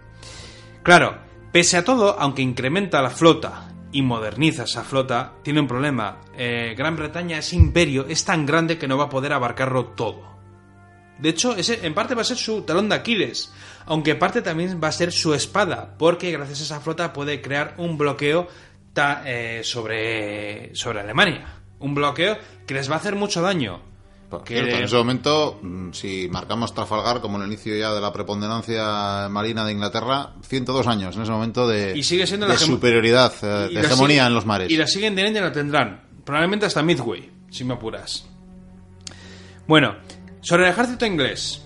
Claro, pese a todo, aunque incrementa la flota y moderniza esa flota, tiene un problema. Eh, Gran Bretaña, ese imperio, es tan grande que no va a poder abarcarlo todo. De hecho, ese en parte va a ser su talón de Aquiles, aunque en parte también va a ser su espada, porque gracias a esa flota puede crear un bloqueo eh, sobre, sobre Alemania. Un bloqueo que les va a hacer mucho daño. Por Que- cierto, en ese momento, mm, si marcamos Trafalgar como el inicio ya de la preponderancia marina de Inglaterra, 102 años en ese momento de, Y sigue siendo de la gem- superioridad, eh, Y de hegemonía en los mares. Y la siguen teniendo y la tendrán. Probablemente hasta Midway, si me apuras. Bueno, sobre el ejército inglés.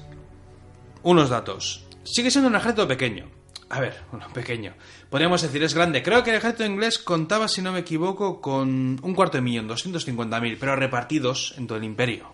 Unos datos. Sigue siendo un ejército pequeño. A ver, bueno, pequeño. Podríamos decir, es grande. Creo que el ejército inglés contaba, si no me equivoco, con un cuarto de millón, 250.000, pero repartidos en todo el imperio.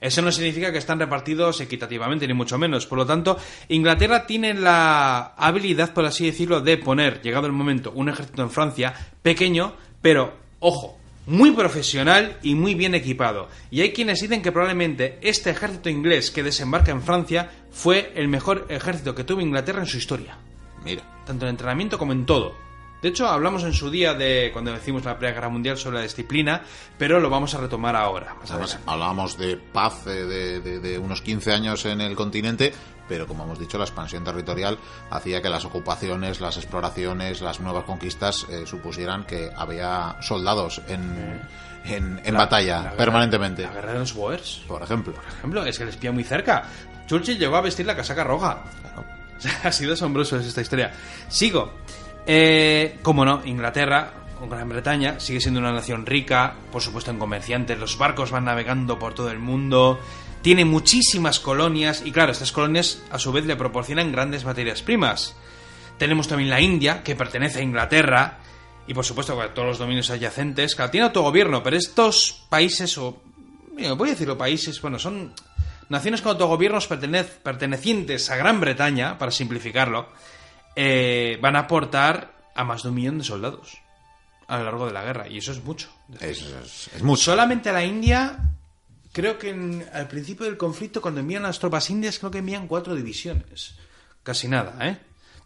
Eso no significa que están repartidos equitativamente, ni mucho menos. Por lo tanto, Inglaterra tiene la habilidad, por así decirlo, de poner, llegado el momento, un ejército en Francia pequeño, pero, ojo, muy profesional y muy bien equipado. Y hay quienes dicen que probablemente este ejército inglés que desembarca en Francia fue el mejor ejército que tuvo Inglaterra en su historia. Mira, Tanto en entrenamiento como en todo. De hecho, hablamos en su día de cuando decimos la Primera Guerra Mundial sobre la disciplina, pero lo vamos a retomar ahora. más además, adelante. hablábamos de paz eh, de, de- de unos 15 años en el continente, pero como hemos dicho, la expansión territorial hacía que las ocupaciones, las exploraciones, las nuevas conquistas eh, supusieran que había soldados en, en, en La- batalla la guerra- permanentemente. La guerra de los Boers. Por ejemplo. Por ejemplo, es que les pilla muy cerca. Churchill llegó a vestir la casaca roja. Ha sido asombroso esta historia. Sigo. Eh, como no, Inglaterra o Gran Bretaña sigue siendo una nación rica, por supuesto en comerciantes, los barcos van navegando por todo el mundo, tiene muchísimas colonias y claro, estas colonias a su vez le proporcionan grandes materias primas. Tenemos también la India, que pertenece a Inglaterra, y por supuesto todos los dominios adyacentes. Claro, tiene autogobierno, pero estos países, o mira, voy a decirlo países, bueno, son naciones con autogobiernos pertenec- pertenecientes a Gran Bretaña, para simplificarlo, eh, van a aportar a más de un millón de soldados a lo largo de la guerra, y eso es mucho. Es, es- es mucho. Solamente la India, creo que en- al principio del conflicto, cuando envían las tropas indias, creo que envían cuatro divisiones. Casi nada, ¿eh?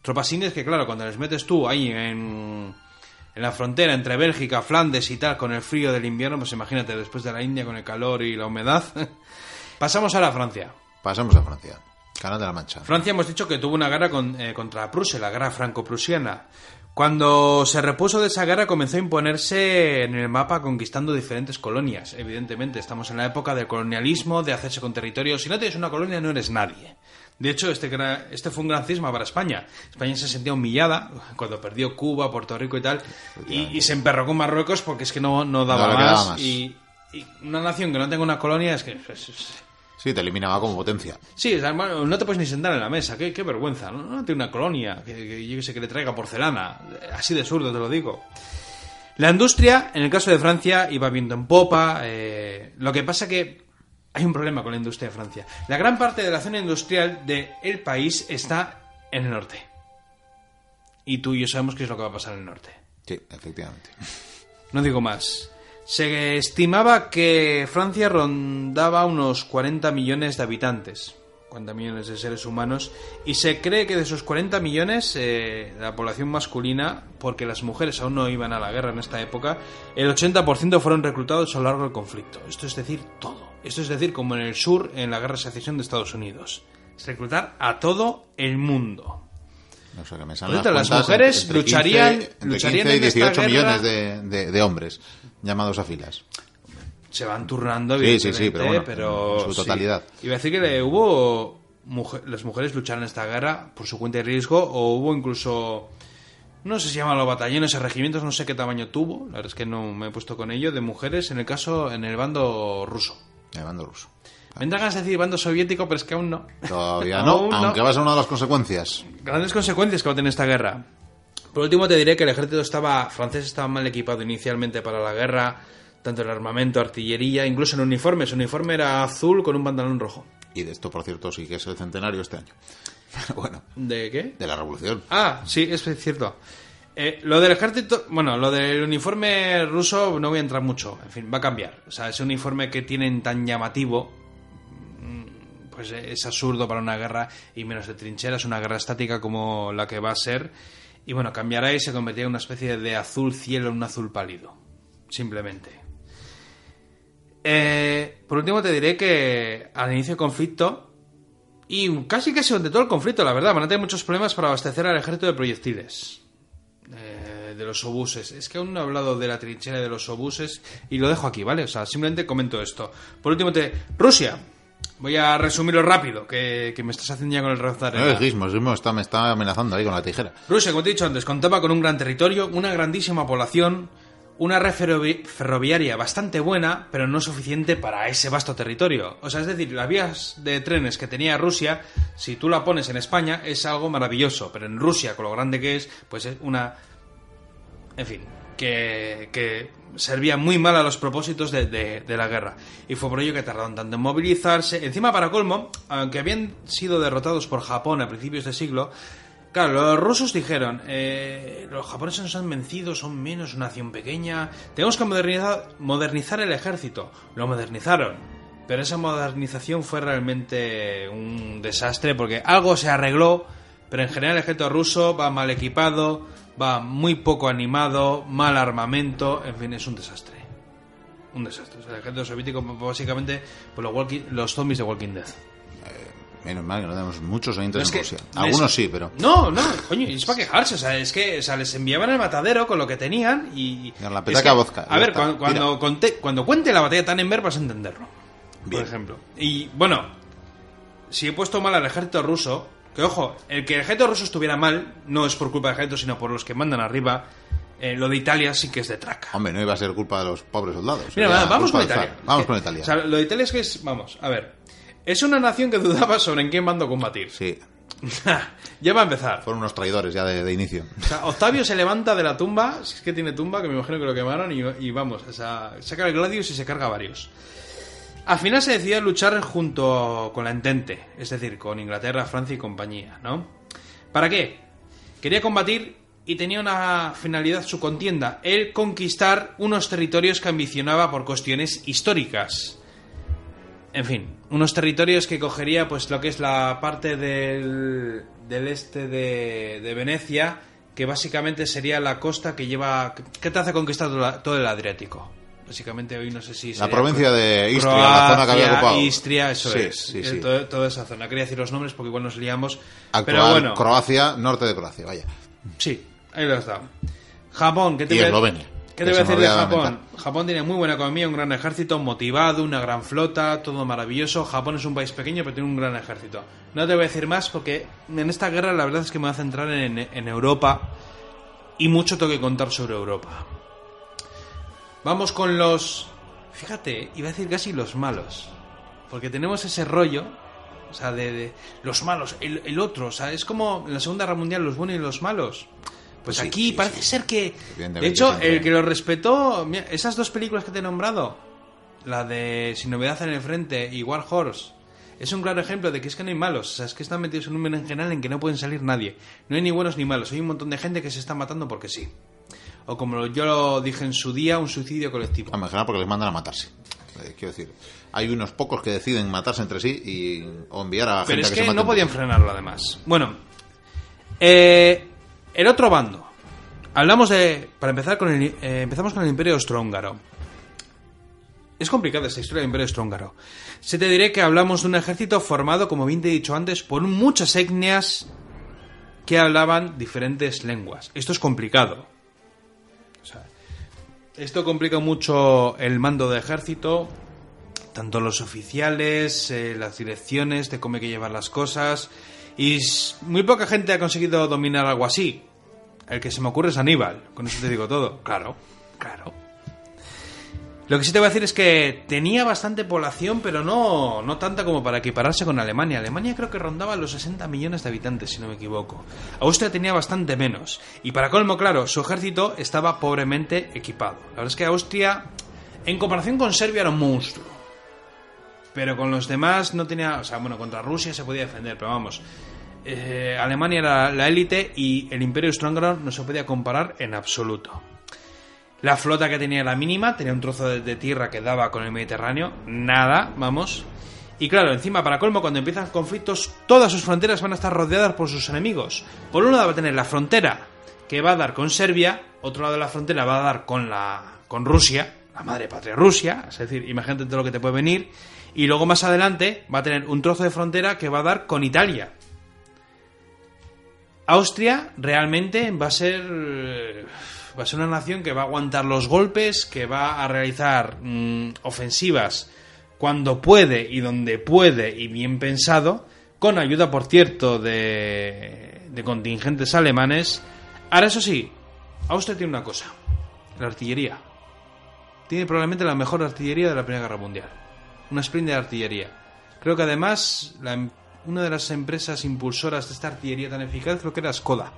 Tropas indias que, claro, cuando les metes tú ahí en, en la frontera entre Bélgica, Flandes y tal, con el frío del invierno, pues imagínate, después de la India con el calor y la humedad. Pasamos ahora a Francia. Pasemos a Francia. Canal de la Mancha. Francia hemos dicho que tuvo una guerra con- eh, contra Prusia, la guerra franco-prusiana. Cuando se repuso de esa guerra comenzó a imponerse en el mapa conquistando diferentes colonias. Evidentemente, estamos en la época del colonialismo, de hacerse con territorios. Si no tienes una colonia no eres nadie. De hecho, este, este fue un gran cisma para España. España se sentía humillada cuando perdió Cuba, Puerto Rico y tal. Y, y se emperró con Marruecos porque es que no, no daba No más. Y, y una nación que no tenga una colonia es que... es- es- Sí, te eliminaba como potencia. Sí, o sea, no te puedes ni sentar en la mesa, qué, qué vergüenza. No, no tiene una colonia, que, que yo que sé, que le traiga porcelana. Así de zurdo te lo digo. La industria, en el caso de Francia, iba viento en popa. eh, lo que pasa que hay un problema con la industria de Francia. La gran parte de la zona industrial del país está en el norte. Y tú y yo sabemos qué es lo que va a pasar en el norte. Sí, efectivamente. No digo más. Se estimaba que Francia rondaba unos 40 millones de habitantes, 40 millones de seres humanos, y se cree que de esos 40 millones, eh, la población masculina, porque las mujeres aún no iban a la guerra en esta época, el 80% fueron reclutados a lo largo del conflicto. Esto es decir, todo. Esto es decir, como en el sur, en la guerra de secesión de Estados Unidos. Es reclutar a todo el mundo. O sea, que me salen las mujeres entre 15 lucharían- entre lucharían 15 y en esta 18 guerra. millones de, de- de hombres llamados a filas. se van turnando Sí, sí, sí, pero bueno, pero en su sí. totalidad. Iba a decir que le- hubo mujer- las mujeres lucharon en esta guerra por su cuenta y riesgo o hubo incluso no sé si llaman los batallones o regimientos no sé qué tamaño tuvo la verdad es que no me he puesto con ello de mujeres en el caso en el bando ruso El bando ruso. me de decir bando soviético pero es que aún no Todavía no, Aún no. aunque va a ser una de las consecuencias. grandes consecuencias que va a tener esta guerra. Por último, te diré que el ejército estaba francés estaba mal equipado inicialmente para la guerra, tanto en armamento, artillería, incluso en uniforme. Su uniforme era azul con un pantalón rojo. Y de esto, por cierto, sí que es el centenario este año. Pero bueno, ¿De qué? de la revolución. Ah, sí, es cierto. Eh, lo del ejército, bueno, lo del uniforme ruso no voy a entrar mucho. En fin, va a cambiar. O sea, ese uniforme que tienen tan llamativo, mm, pues es absurdo para una guerra y menos de trincheras, una guerra estática como la que va a ser. Y bueno, cambiará y se convertirá en una especie de azul cielo en un azul pálido. Simplemente. Eh, por último, te diré que al inicio del conflicto, y casi casi durante todo el conflicto, la verdad, van a tener muchos problemas para abastecer al ejército de proyectiles. Eh, de los obuses. Es que aún no he hablado de la trinchera de los obuses y lo dejo aquí, ¿vale? O sea, simplemente comento esto. Por último, te... Rusia. Voy a resumirlo rápido, que, que me estás haciendo ya con el de No, el Gizmo, Gizmo está, me está amenazando ahí con la tijera. Rusia, como te he dicho antes, contaba con un gran territorio, una grandísima población, una red ferrovi- ferroviaria bastante buena, pero no suficiente para ese vasto territorio. O sea, es decir, las vías de trenes que tenía Rusia, si tú la pones en España, es algo maravilloso, pero en Rusia, con lo grande que es, pues es una... En fin, que, que servía muy mal a los propósitos de, de- de la guerra. Y fue por ello que tardaron tanto en movilizarse. Encima, para colmo, aunque habían sido derrotados por Japón a principios de siglo, claro, los rusos dijeron, eh, los japoneses nos han vencido, son menos, una nación pequeña, tenemos que modernizar, modernizar el ejército. Lo modernizaron. Pero esa modernización fue realmente un desastre porque algo se arregló, pero en general el ejército ruso va mal equipado, va muy poco animado, mal armamento, en fin, es un desastre. Un desastre. O sea, el ejército soviético, básicamente, pues los, walking- los zombies de Walking Dead. Menos mal que no tenemos muchos oyentes Es en Rusia. les- Algunos sí, pero. No, no, coño, es para quejarse. O sea, es que o sea, les enviaban al matadero con lo que tenían y. La es petaca que- vodka, A ver, cuando, cuando, tira. conté- cuando cuente la batalla de Tannenberg vas a entenderlo. Bien. Por ejemplo. Y bueno, si he puesto mal al ejército ruso, que ojo, el que el ejército ruso estuviera mal no es por culpa del ejército, sino por los que mandan arriba. eh, lo de Italia sí que es de traca. Hombre, no iba a ser culpa de los pobres soldados. Mira, va- vamos con Italia. Vamos con Italia. O sea, lo de Italia es que es, vamos, a ver. Es una nación que dudaba sobre en quién mando combatir. Sí, ya va a empezar. fueron unos traidores ya de, de inicio. O sea, Octavio se levanta de la tumba, si es que tiene tumba, que me imagino que lo quemaron, y, y vamos, o sea, saca el Gladius y se carga varios. Al final se decidió luchar junto con la Entente, es decir, con Inglaterra, Francia y compañía, ¿no? ¿Para qué? Quería combatir y tenía una finalidad su contienda, el conquistar unos territorios que ambicionaba por cuestiones históricas. En fin, unos territorios que cogería pues lo que es la parte del, del este de, de Venecia, que básicamente sería la costa que lleva... que te hace conquistar todo el Adriático. Básicamente hoy no sé si... La provincia de Istria, Croacia, la zona que había ocupado. Istria, eso Sí, es. sí, Eh, sí. todo- toda esa zona. Quería decir los nombres porque igual nos liamos. Actual pero bueno, Croacia, norte de Croacia, vaya. sí, ahí lo has dado. Japón, ¿qué te Y Eslovenia, ¿Qué te voy a decir de Japón? Japón tiene muy buena economía, un gran ejército, motivado, una gran flota, todo maravilloso. Japón es un país pequeño, pero tiene un gran ejército. No te voy a decir más porque en esta guerra la verdad es que me voy a centrar en, en Europa y mucho tengo que contar sobre Europa. Vamos con los... Fíjate, iba a decir casi los malos. Porque tenemos ese rollo, o sea, de, de los malos, el, el otro, o sea, es como en la Segunda Guerra Mundial los buenos y los malos. Pues Sí, aquí sí, parece sí. ser que... De hecho, siempre. el que lo respetó, mira, esas dos películas que te he nombrado, la de Sin novedad en el frente y War Horse, es un claro ejemplo de que es que no hay malos, o sea, es que están metidos en un berenjenal en que no pueden salir nadie. No hay ni buenos ni malos, hay un montón de gente que se está matando porque sí. O como yo lo dije en su día, un suicidio colectivo. A general porque les mandan a matarse. Eh, quiero decir, hay unos pocos que deciden matarse entre sí y, o enviar a Pero gente es que, que se mate no podían frenarlo además. Bueno, eh, el otro bando. Hablamos de. Para empezar con el. eh, empezamos con el Imperio Austrohúngaro. Es complicada esta historia del Imperio Austrohúngaro. Se te diré que hablamos de un ejército formado, como bien te he dicho antes, por muchas etnias que hablaban diferentes lenguas. Esto es complicado. Esto complica mucho el mando de ejército, tanto los oficiales, eh, las direcciones de cómo hay que llevar las cosas. Y muy poca gente ha conseguido dominar algo así. El que se me ocurre es Aníbal. Con eso te digo todo. Claro, claro. Lo que sí te voy a decir es que tenía bastante población, pero no, no tanta como para equipararse con Alemania. Alemania creo que rondaba los 60 millones de habitantes, si no me equivoco. Austria tenía bastante menos. Y para colmo, claro, su ejército estaba pobremente equipado. La verdad es que Austria, en comparación con Serbia, era un monstruo. Pero con los demás no tenía... O sea, bueno, contra Rusia se podía defender, pero vamos. eh, Alemania era la élite y el Imperio Austrohúngaro no se podía comparar en absoluto. La flota que tenía era mínima, tenía un trozo de, tierra que daba con el Mediterráneo, nada, vamos. Y claro, encima, para colmo, cuando empiezan conflictos, todas sus fronteras van a estar rodeadas por sus enemigos. Por un lado va a tener la frontera que va a dar con Serbia, otro lado de la frontera va a dar con la con Rusia, la madre patria Rusia, es decir, imagínate lo que te puede venir, y luego más adelante va a tener un trozo de frontera que va a dar con Italia. Austria realmente va a ser eh, va a ser una nación que va a aguantar los golpes, que va a realizar mm, ofensivas cuando puede y donde puede y bien pensado, con ayuda, por cierto, de, de contingentes alemanes. Ahora, eso sí, Austria tiene una cosa, la artillería. Tiene probablemente la mejor artillería de la Primera Guerra Mundial. Una sprint de artillería. Creo que además em- una de las empresas impulsoras de esta artillería tan eficaz creo que era Skoda.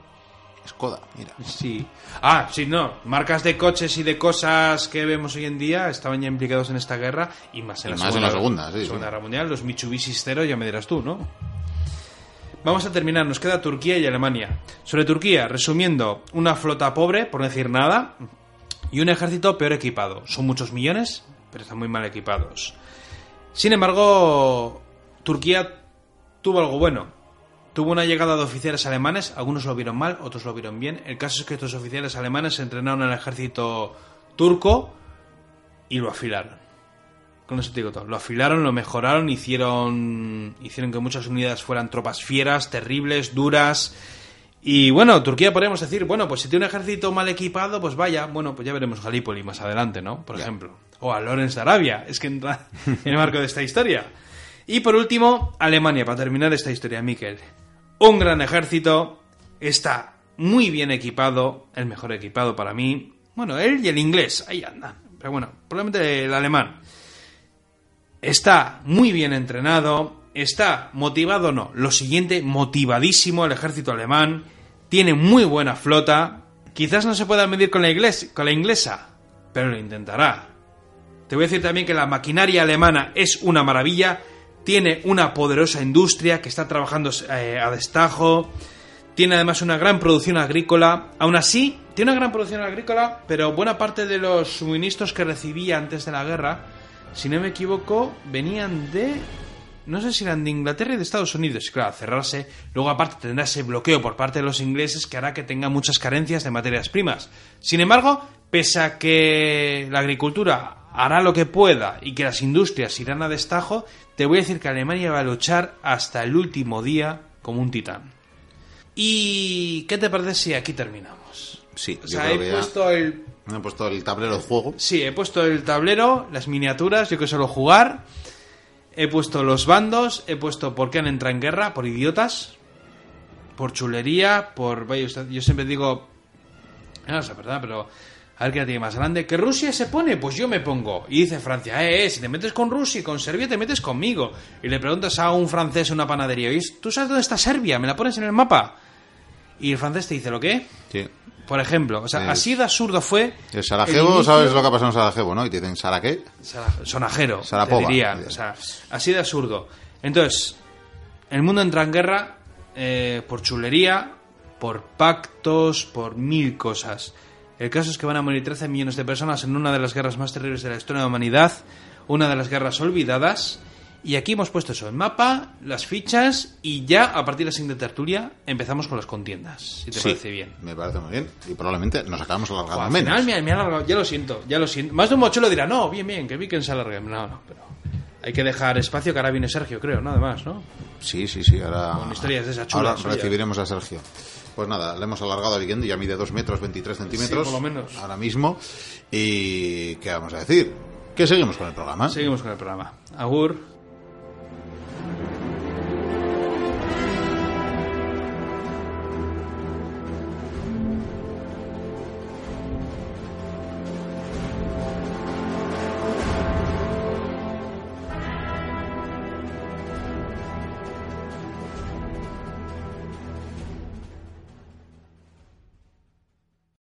Skoda, mira. Sí. Ah, sí, no. Marcas de coches y de cosas que vemos hoy en día estaban ya implicados en esta guerra y más en, Y la, más en segunda, la segunda, sí, sí. Segunda Guerra Mundial. Los Mitsubishi cero, ya me dirás tú, ¿no? Vamos a terminar. Nos queda Turquía y Alemania. Sobre Turquía, resumiendo, una flota pobre, por no decir nada, y un ejército peor equipado. Son muchos millones, pero están muy mal equipados. Sin embargo, Turquía tuvo algo bueno. Tuvo una llegada de oficiales alemanes, algunos lo vieron mal, otros lo vieron bien. El caso es que estos oficiales alemanes se entrenaron en el ejército turco y lo afilaron. Con eso te digo todo. Lo afilaron, lo mejoraron, hicieron, hicieron que muchas unidades fueran tropas fieras, terribles, duras. Y bueno, Turquía podríamos decir, bueno, pues si tiene un ejército mal equipado, pues vaya, bueno, pues ya veremos Galípoli más adelante, ¿no? Por ejemplo. O a Lorenz de Arabia, es que entra en el marco de esta historia. Y por último, Alemania, para terminar esta historia, Miquel. Un gran ejército, está muy bien equipado, el mejor equipado para mí. Bueno, él y el inglés, ahí andan. Pero bueno, probablemente el alemán. Está muy bien entrenado, está motivado no. Lo siguiente, motivadísimo el ejército alemán, tiene muy buena flota. Quizás no se pueda medir con la, con la inglesa, pero lo intentará. Te voy a decir también que la maquinaria alemana es una maravilla, tiene una poderosa industria que está trabajando eh, a destajo, tiene además una gran producción agrícola, aún así tiene una gran producción agrícola, pero buena parte de los suministros que recibía antes de la guerra, si no me equivoco, venían de... No sé si eran de Inglaterra y de Estados Unidos. Y claro, cerrarse. Luego, aparte, tendrá ese bloqueo por parte de los ingleses que hará que tenga muchas carencias de materias primas. Sin embargo, pese a que la agricultura hará lo que pueda y que las industrias irán a destajo, te voy a decir que Alemania va a luchar hasta el último día como un titán. ¿Y qué te parece si aquí terminamos? Sí, O yo sea, creo he que puesto el he puesto el tablero de juego. Sí, he puesto el tablero, las miniaturas, yo que suelo jugar. He puesto los bandos, he puesto por qué han entrado en guerra, por idiotas, por chulería, por... Yo siempre digo... No sé, ¿verdad? Pero... A ver qué la tiene más grande. ¿Que Rusia se pone? Pues yo me pongo. Y dice Francia, eh, eh, si te metes con Rusia y con Serbia, te metes conmigo. Y le preguntas a un francés en una panadería, "Oye, ¿tú sabes dónde está Serbia? ¿Me la pones en el mapa? Y el francés te dice, ¿lo qué? Sí. Por ejemplo, o sea, Es- así de absurdo fue... El Sarajevo, ¿sabes lo que ha pasado en Sarajevo, no? Y te dicen, ¿Sara qué? Sara- sonajero, Sarapova. te dirían. O sea, así de absurdo. Entonces, el mundo entra en guerra eh, por chulería, por pactos, por mil cosas. El caso es que van a morir 13 millones de personas en una de las guerras más terribles de la historia de la humanidad, una de las guerras olvidadas. Y aquí hemos puesto eso, el mapa, las fichas y ya a partir de la siguiente tertulia empezamos con las contiendas, si te Sí, parece bien. Me parece muy bien. Y probablemente nos acabamos alargando Al menos. final me, me ha alargado, ya lo siento, ya lo siento. Más de un mochuelo dirá, no, bien, bien, que vi que se alargue. No, no, pero hay que dejar espacio que ahora viene Sergio, creo, nada más, ¿no? Sí, sí, sí. Ahora, Con historias de esas ahora chulas suyas. recibiremos a Sergio. Pues nada, le hemos alargado al Guillén y ya mide 2 metros 23 centímetros. Sí, por lo menos. Ahora mismo. ¿Y qué vamos a decir? Que seguimos con el programa. Seguimos con el programa. Agur.